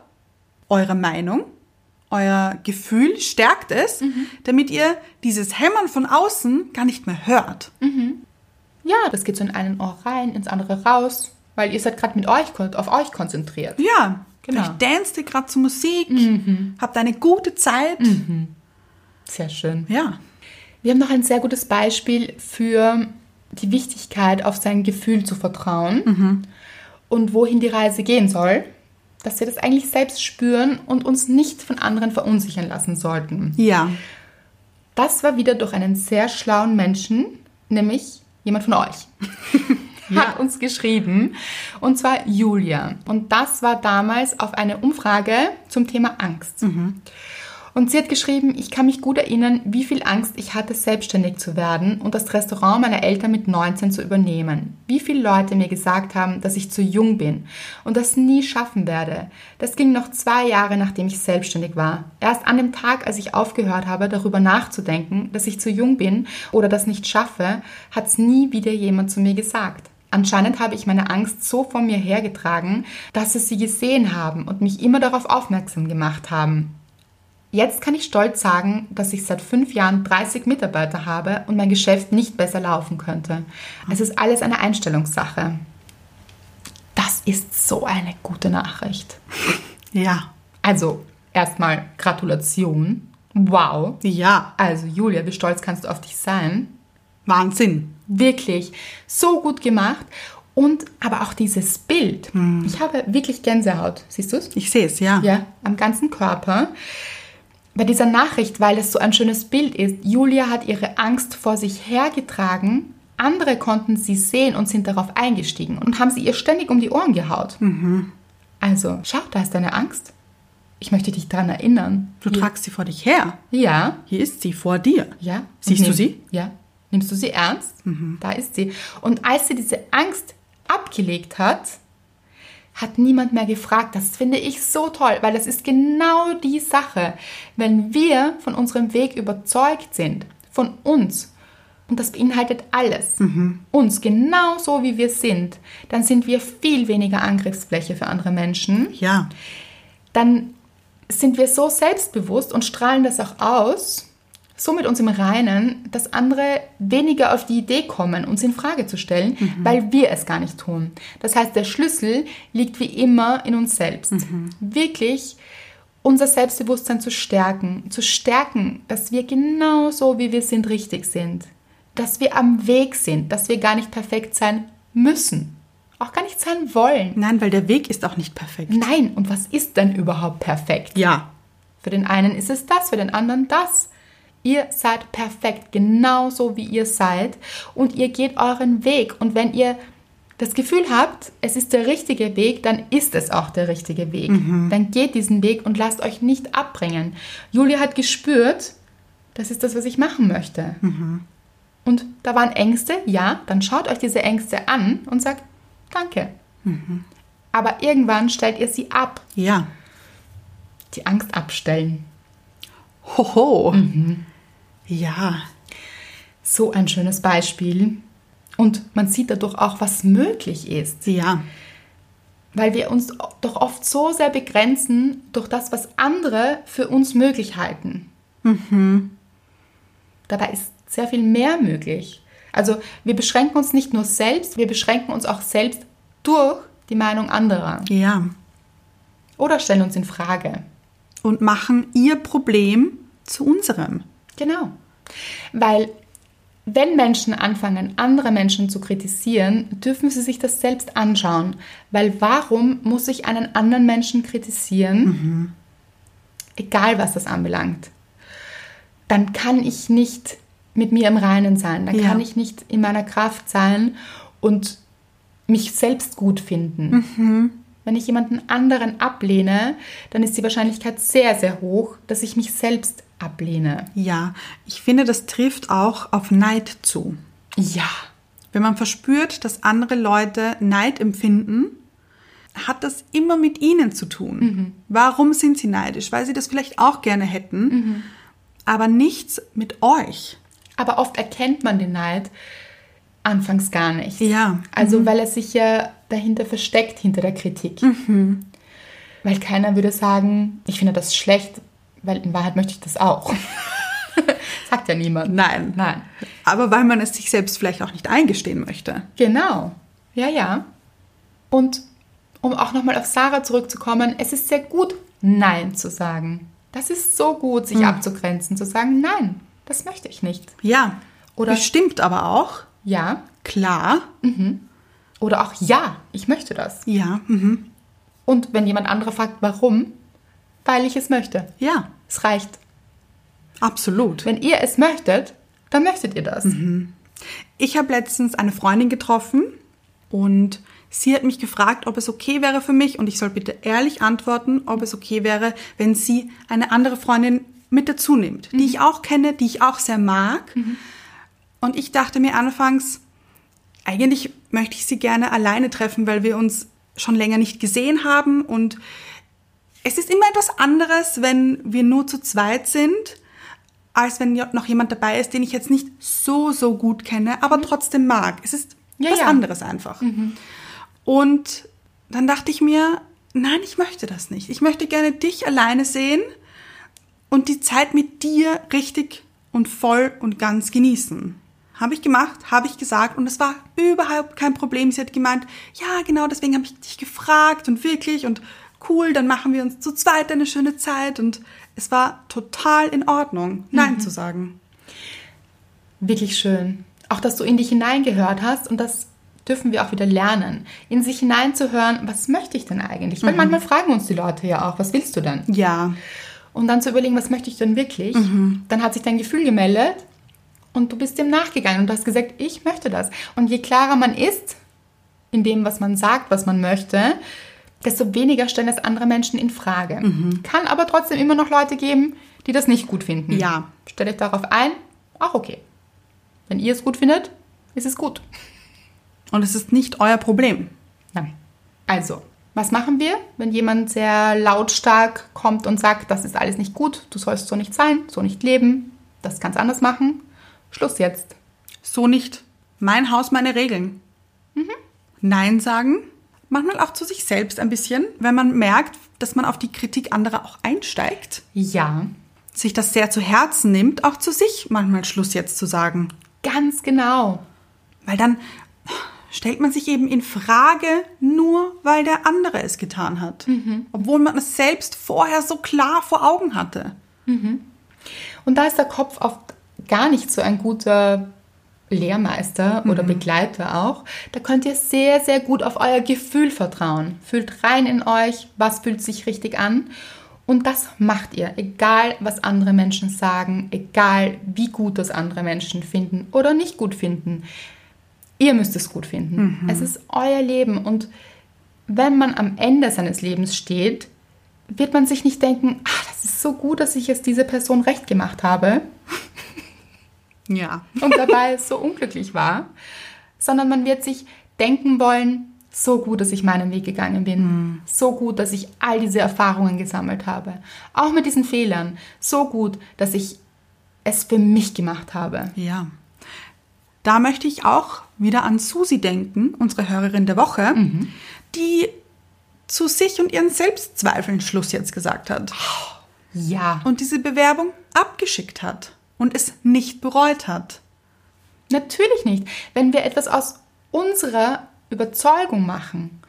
Speaker 2: Eure Meinung, euer Gefühl stärkt es, damit ihr dieses Hämmern von außen gar nicht mehr hört.
Speaker 1: Ja, das geht so in einen Ohr rein, ins andere raus. Weil ihr seid gerade mit euch, auf euch konzentriert.
Speaker 2: Ja,
Speaker 1: Genau.
Speaker 2: Vielleicht danst ihr gerade zur Musik, habt eine gute Zeit.
Speaker 1: Sehr schön.
Speaker 2: Ja.
Speaker 1: Wir haben noch ein sehr gutes Beispiel für die Wichtigkeit, auf sein Gefühl zu vertrauen und wohin die Reise gehen soll, dass wir das eigentlich selbst spüren und uns nicht von anderen verunsichern lassen sollten.
Speaker 2: Ja.
Speaker 1: Das war wieder durch einen sehr schlauen Menschen, nämlich jemand von euch. Hat uns geschrieben, und zwar Julia. Und das war damals auf eine Umfrage zum Thema Angst. Und sie hat geschrieben, ich kann mich gut erinnern, wie viel Angst ich hatte, selbstständig zu werden und das Restaurant meiner Eltern mit 19 zu übernehmen. Wie viele Leute mir gesagt haben, dass ich zu jung bin und das nie schaffen werde. Das ging noch zwei Jahre, nachdem ich selbstständig war. Erst an dem Tag, als ich aufgehört habe, darüber nachzudenken, dass ich zu jung bin oder das nicht schaffe, hat es nie wieder jemand zu mir gesagt. Anscheinend habe ich meine Angst so vor mir hergetragen, dass es sie gesehen haben und mich immer darauf aufmerksam gemacht haben. Jetzt kann ich stolz sagen, dass ich seit fünf Jahren 30 Mitarbeiter habe und mein Geschäft nicht besser laufen könnte. Es ist alles eine Einstellungssache. Das ist so eine gute Nachricht.
Speaker 2: Ja.
Speaker 1: Also, erstmal Gratulation. Wow.
Speaker 2: Ja.
Speaker 1: Also, Julia, wie stolz kannst du auf dich sein?
Speaker 2: Wahnsinn.
Speaker 1: Wirklich so gut gemacht. Und aber auch dieses Bild. Ich habe wirklich Gänsehaut. Siehst du es?
Speaker 2: Ich sehe es, ja.
Speaker 1: Ja, am ganzen Körper. Bei dieser Nachricht, weil es so ein schönes Bild ist, Julia hat ihre Angst vor sich hergetragen, andere konnten sie sehen und sind darauf eingestiegen und haben sie ihr ständig um die Ohren gehaut. Also, schau, da ist deine Angst. ich möchte dich daran erinnern.
Speaker 2: Du
Speaker 1: Hier-
Speaker 2: tragst sie vor dich her.
Speaker 1: Ja,
Speaker 2: Hier ist sie, vor dir.
Speaker 1: ja.
Speaker 2: Siehst du
Speaker 1: nimm-
Speaker 2: sie? Mhm.
Speaker 1: Ja. Nimmst du sie ernst? Da ist sie. Und als sie diese Angst abgelegt hat, hat niemand mehr gefragt. Das finde ich so toll, weil das ist genau die Sache. Wenn wir von unserem Weg überzeugt sind, von uns, und das beinhaltet alles, uns genau so wie wir sind, dann sind wir viel weniger Angriffsfläche für andere Menschen
Speaker 2: Ja.
Speaker 1: dann sind wir so selbstbewusst und strahlen das auch aus, so mit uns im Reinen, dass andere weniger auf die Idee kommen, uns in Frage zu stellen, weil wir es gar nicht tun. Das heißt, der Schlüssel liegt wie immer in uns selbst. Wirklich unser Selbstbewusstsein zu stärken, zu stärken, dass wir genau so, wie wir sind, richtig sind. Dass wir am Weg sind, dass wir gar nicht perfekt sein müssen. Auch gar nicht sein wollen.
Speaker 2: Nein, weil der Weg ist auch nicht perfekt.
Speaker 1: Nein, und was ist denn überhaupt perfekt?
Speaker 2: Ja.
Speaker 1: Für den einen ist es das, für den anderen das. Ihr seid perfekt, genauso wie ihr seid und ihr geht euren Weg. Und wenn ihr das Gefühl habt, es ist der richtige Weg, dann ist es auch der richtige Weg. Dann geht diesen Weg und lasst euch nicht abbringen. Julia hat gespürt, das ist das, was ich machen möchte. Und da waren Ängste, ja, dann schaut euch diese Ängste an und sagt, danke. Aber irgendwann stellt ihr sie ab.
Speaker 2: Ja.
Speaker 1: Die Angst abstellen.
Speaker 2: Hoho. Ja.
Speaker 1: So ein schönes Beispiel. Und man sieht dadurch auch, was möglich ist.
Speaker 2: Ja.
Speaker 1: Weil wir uns doch oft so sehr begrenzen durch das, was andere für uns möglich halten. Dabei ist sehr viel mehr möglich. Also wir beschränken uns nicht nur selbst, wir beschränken uns auch selbst durch die Meinung anderer.
Speaker 2: Ja.
Speaker 1: Oder stellen uns in Frage.
Speaker 2: Und machen ihr Problem zu unserem.
Speaker 1: Genau. Weil wenn Menschen anfangen, andere Menschen zu kritisieren, dürfen sie sich das selbst anschauen. Weil warum muss ich einen anderen Menschen kritisieren? Egal, was das anbelangt. Dann kann ich nicht mit mir im Reinen sein. Dann
Speaker 2: Ja.
Speaker 1: kann ich nicht in meiner Kraft sein und mich selbst gut finden. Wenn ich jemanden anderen ablehne, dann ist die Wahrscheinlichkeit sehr, sehr hoch, dass ich mich selbst ablehne.
Speaker 2: Ja. Ich finde, das trifft auch auf Neid zu.
Speaker 1: Ja,
Speaker 2: Wenn man verspürt, dass andere Leute Neid empfinden, hat das immer mit ihnen zu tun. Warum sind sie neidisch? Weil sie das vielleicht auch gerne hätten, aber nichts mit euch.
Speaker 1: aber oft erkennt man den Neid anfangs gar nicht.
Speaker 2: Ja.
Speaker 1: Also weil er sich ja dahinter versteckt, hinter der Kritik. Weil keiner würde sagen, ich finde das schlecht, weil in Wahrheit möchte ich das auch. Sagt ja niemand.
Speaker 2: Nein.
Speaker 1: Nein.
Speaker 2: Aber weil man es sich selbst vielleicht auch nicht eingestehen möchte.
Speaker 1: Genau. Ja, ja. Und um auch nochmal auf Sarah zurückzukommen, es ist sehr gut, Nein zu sagen. Das ist so gut, sich abzugrenzen, zu sagen, nein, das möchte ich nicht.
Speaker 2: Ja.
Speaker 1: Oder-
Speaker 2: Bestimmt aber auch,
Speaker 1: Ja.
Speaker 2: klar.
Speaker 1: Oder auch ja, ich möchte das.
Speaker 2: Ja. Mhm.
Speaker 1: Und wenn jemand anderer fragt, warum, weil ich es möchte.
Speaker 2: Ja.
Speaker 1: Es reicht.
Speaker 2: Absolut.
Speaker 1: Wenn ihr es möchtet, dann möchtet ihr das.
Speaker 2: Ich habe letztens eine Freundin getroffen und sie hat mich gefragt, ob es okay wäre für mich und ich soll bitte ehrlich antworten, ob es okay wäre, wenn sie eine andere Freundin mit dazu nimmt, die ich auch kenne, die ich auch sehr mag. Und ich dachte mir anfangs, eigentlich möchte ich sie gerne alleine treffen, weil wir uns schon länger nicht gesehen haben und es ist immer etwas anderes, wenn wir nur zu zweit sind, als wenn noch jemand dabei ist, den ich jetzt nicht so, so gut kenne, aber trotzdem mag. Es ist
Speaker 1: Ja,
Speaker 2: was
Speaker 1: ja.
Speaker 2: anderes einfach. Und dann dachte ich mir, nein, ich möchte das nicht. Ich möchte gerne dich alleine sehen und die Zeit mit dir richtig und voll und ganz genießen. Habe ich gemacht, habe ich gesagt und es war überhaupt kein Problem. Sie hat gemeint, ja, genau, deswegen habe ich dich gefragt und wirklich und cool, dann machen wir uns zu zweit eine schöne Zeit und es war total in Ordnung, Nein zu sagen.
Speaker 1: Wirklich schön. Auch, dass du in dich hineingehört hast und das dürfen wir auch wieder lernen. In sich hineinzuhören, was möchte ich denn eigentlich? Weil manchmal fragen uns die Leute ja auch, was willst du denn?
Speaker 2: Ja,
Speaker 1: Und dann zu überlegen, was möchte ich denn wirklich? Dann hat sich dein Gefühl gemeldet und du bist dem nachgegangen und du hast gesagt, ich möchte das. Und je klarer man ist in dem, was man sagt, was man möchte, desto weniger stellen das andere Menschen in Frage. Kann aber trotzdem immer noch Leute geben, die das nicht gut finden.
Speaker 2: Ja.
Speaker 1: Stellt euch darauf ein, auch okay. Wenn ihr es gut findet, ist es gut.
Speaker 2: Und es ist nicht euer Problem.
Speaker 1: Nein. Also, was machen wir, wenn jemand sehr lautstark kommt und sagt, das ist alles nicht gut, du sollst so nicht sein, so nicht leben, das kannst anders machen? Schluss jetzt.
Speaker 2: So nicht. Mein Haus, meine Regeln. Nein sagen. Manchmal auch zu sich selbst ein bisschen, wenn man merkt, dass man auf die Kritik anderer auch einsteigt.
Speaker 1: Ja,
Speaker 2: Sich das sehr zu Herzen nimmt, auch zu sich manchmal Schluss jetzt zu sagen.
Speaker 1: ganz genau.
Speaker 2: Weil dann stellt man sich eben in Frage, nur weil der andere es getan hat. Obwohl man es selbst vorher so klar vor Augen hatte.
Speaker 1: Und da ist der Kopf oft gar nicht so ein guter Lehrmeister oder Begleiter auch. Da könnt ihr sehr, sehr gut auf euer Gefühl vertrauen. Fühlt rein in euch, was fühlt sich richtig an. Und das macht ihr, egal was andere Menschen sagen, egal wie gut das andere Menschen finden oder nicht gut finden. Ihr müsst es gut finden. Es ist euer Leben und wenn man am Ende seines Lebens steht, wird man sich nicht denken, ah, das ist so gut, dass ich jetzt diese Person recht gemacht habe
Speaker 2: Ja.
Speaker 1: und dabei so unglücklich war, sondern man wird sich denken wollen, so gut, dass ich meinen Weg gegangen bin, so gut, dass ich all diese Erfahrungen gesammelt habe, auch mit diesen Fehlern, so gut, dass ich es für mich gemacht habe.
Speaker 2: Ja. Da möchte ich auch wieder an Susi denken, unsere Hörerin der Woche, die zu sich und ihren Selbstzweifeln Schluss jetzt gesagt hat.
Speaker 1: Ja,
Speaker 2: und diese Bewerbung abgeschickt hat und es nicht bereut hat.
Speaker 1: Natürlich nicht. Wenn wir etwas aus unserer Überzeugung machen,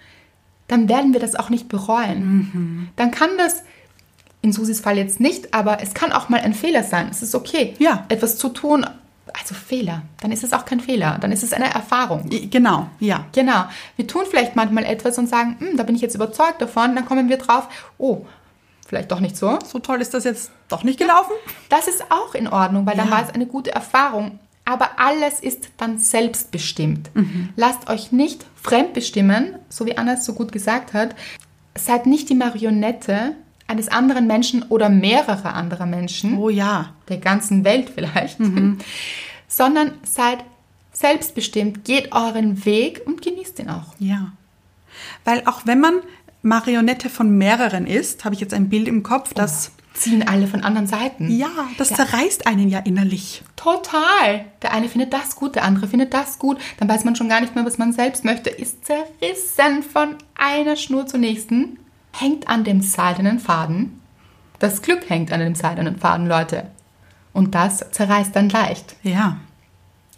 Speaker 1: dann werden wir das auch nicht bereuen. Dann kann das, in Susis Fall jetzt nicht, aber es kann auch mal ein Fehler sein. Es ist okay,
Speaker 2: Ja.
Speaker 1: etwas zu tun. Also Fehler, dann ist es auch kein Fehler, dann ist es eine Erfahrung.
Speaker 2: Genau, ja.
Speaker 1: Genau. Wir tun vielleicht manchmal etwas und sagen, "Hm, da bin ich jetzt überzeugt davon, dann kommen wir drauf, oh, vielleicht doch nicht so.
Speaker 2: So toll ist das jetzt doch nicht gelaufen.
Speaker 1: Das ist auch in Ordnung, weil dann
Speaker 2: Ja.
Speaker 1: war es eine gute Erfahrung. Aber alles ist dann selbstbestimmt. Lasst euch nicht fremdbestimmen, so wie Anna es so gut gesagt hat. Seid nicht die Marionette eines anderen Menschen oder mehrerer anderer Menschen,
Speaker 2: Oh ja.
Speaker 1: der ganzen Welt vielleicht, sondern seid selbstbestimmt, geht euren Weg und genießt ihn auch.
Speaker 2: Ja. Weil auch wenn man Marionette von mehreren ist, habe ich jetzt ein Bild im Kopf, das
Speaker 1: Ziehen alle von anderen Seiten.
Speaker 2: ja, das zerreißt einen ja innerlich.
Speaker 1: Total. Der eine findet das gut, der andere findet das gut. Dann weiß man schon gar nicht mehr, was man selbst möchte. Ist zerrissen von einer Schnur zur nächsten. Hängt an dem seidenen Faden. Das Glück hängt an dem seidenen Faden, Leute. Und das zerreißt dann leicht,
Speaker 2: Ja.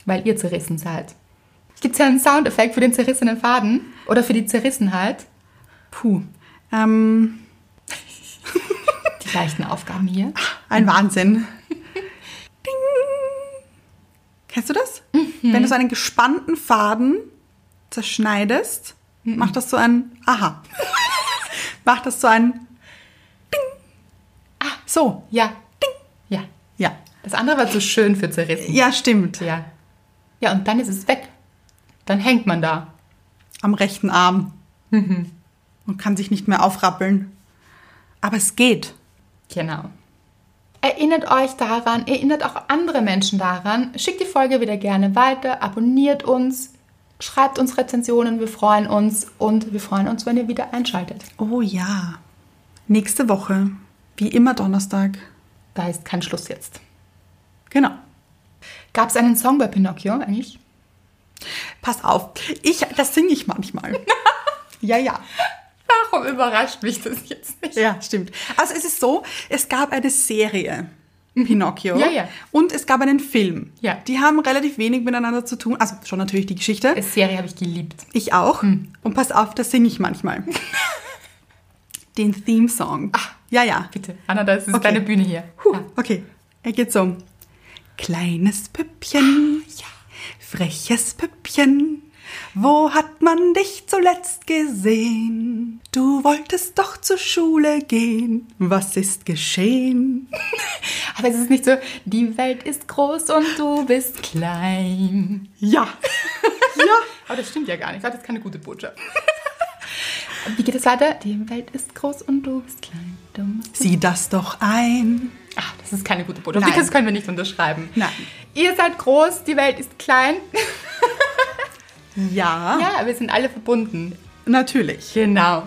Speaker 1: weil ihr zerrissen seid. Gibt es ja einen Soundeffekt für den zerrissenen Faden oder für die Zerrissenheit?
Speaker 2: Puh. Ähm,
Speaker 1: Die leichten Aufgaben hier.
Speaker 2: ein Wahnsinn. Ding. Kennst du das? Wenn du so einen gespannten Faden zerschneidest, macht das so ein Aha. macht das so ein Ding. Ah, so.
Speaker 1: Ja. Ding. Ja.
Speaker 2: Ja.
Speaker 1: Das andere war zu schön für zerrissen.
Speaker 2: Ja, stimmt.
Speaker 1: Ja. Ja, und dann ist es weg. Dann hängt man da.
Speaker 2: Am rechten Arm. Und kann sich nicht mehr aufrappeln. Aber es geht.
Speaker 1: Genau. Erinnert euch daran, erinnert auch andere Menschen daran. Schickt die Folge wieder gerne weiter, abonniert uns, schreibt uns Rezensionen, wir freuen uns und wir freuen uns, wenn ihr wieder einschaltet.
Speaker 2: Oh ja. Nächste Woche, wie immer Donnerstag.
Speaker 1: Da ist kein Schluss jetzt.
Speaker 2: Genau.
Speaker 1: Gab es einen Song bei Pinocchio eigentlich?
Speaker 2: Pass auf, ich, das singe ich manchmal. ja, ja.
Speaker 1: Warum überrascht mich das jetzt nicht?
Speaker 2: Ja, stimmt. Also es ist so, es gab eine Serie, Pinocchio.
Speaker 1: Ja, ja.
Speaker 2: Und es gab einen Film.
Speaker 1: Ja.
Speaker 2: Die haben relativ wenig miteinander zu tun. Also schon natürlich die Geschichte.
Speaker 1: Die Serie habe ich geliebt.
Speaker 2: Ich auch. Und pass auf, das singe ich manchmal. Den Theme-Song. Ja, ja.
Speaker 1: Bitte, Anna, das ist
Speaker 2: Okay.
Speaker 1: deine Bühne hier. Ja.
Speaker 2: okay. Er geht so. Kleines Püppchen, freches Püppchen, wo hat man dich zuletzt gesehen? Du wolltest doch zur Schule gehen. Was ist geschehen?
Speaker 1: Aber es ist nicht so, die Welt ist groß und du bist klein.
Speaker 2: Ja. ja.
Speaker 1: Aber das stimmt ja gar nicht. Das ist keine gute Botschaft. Wie geht es weiter? Die Welt ist groß und du bist klein. Du
Speaker 2: Sieh das doch ein.
Speaker 1: Ach, das ist keine gute Botschaft.
Speaker 2: Nein.
Speaker 1: Das können wir nicht unterschreiben.
Speaker 2: Nein.
Speaker 1: Ihr seid groß, die Welt ist klein.
Speaker 2: Ja,
Speaker 1: Ja, wir sind alle verbunden.
Speaker 2: natürlich.
Speaker 1: Genau.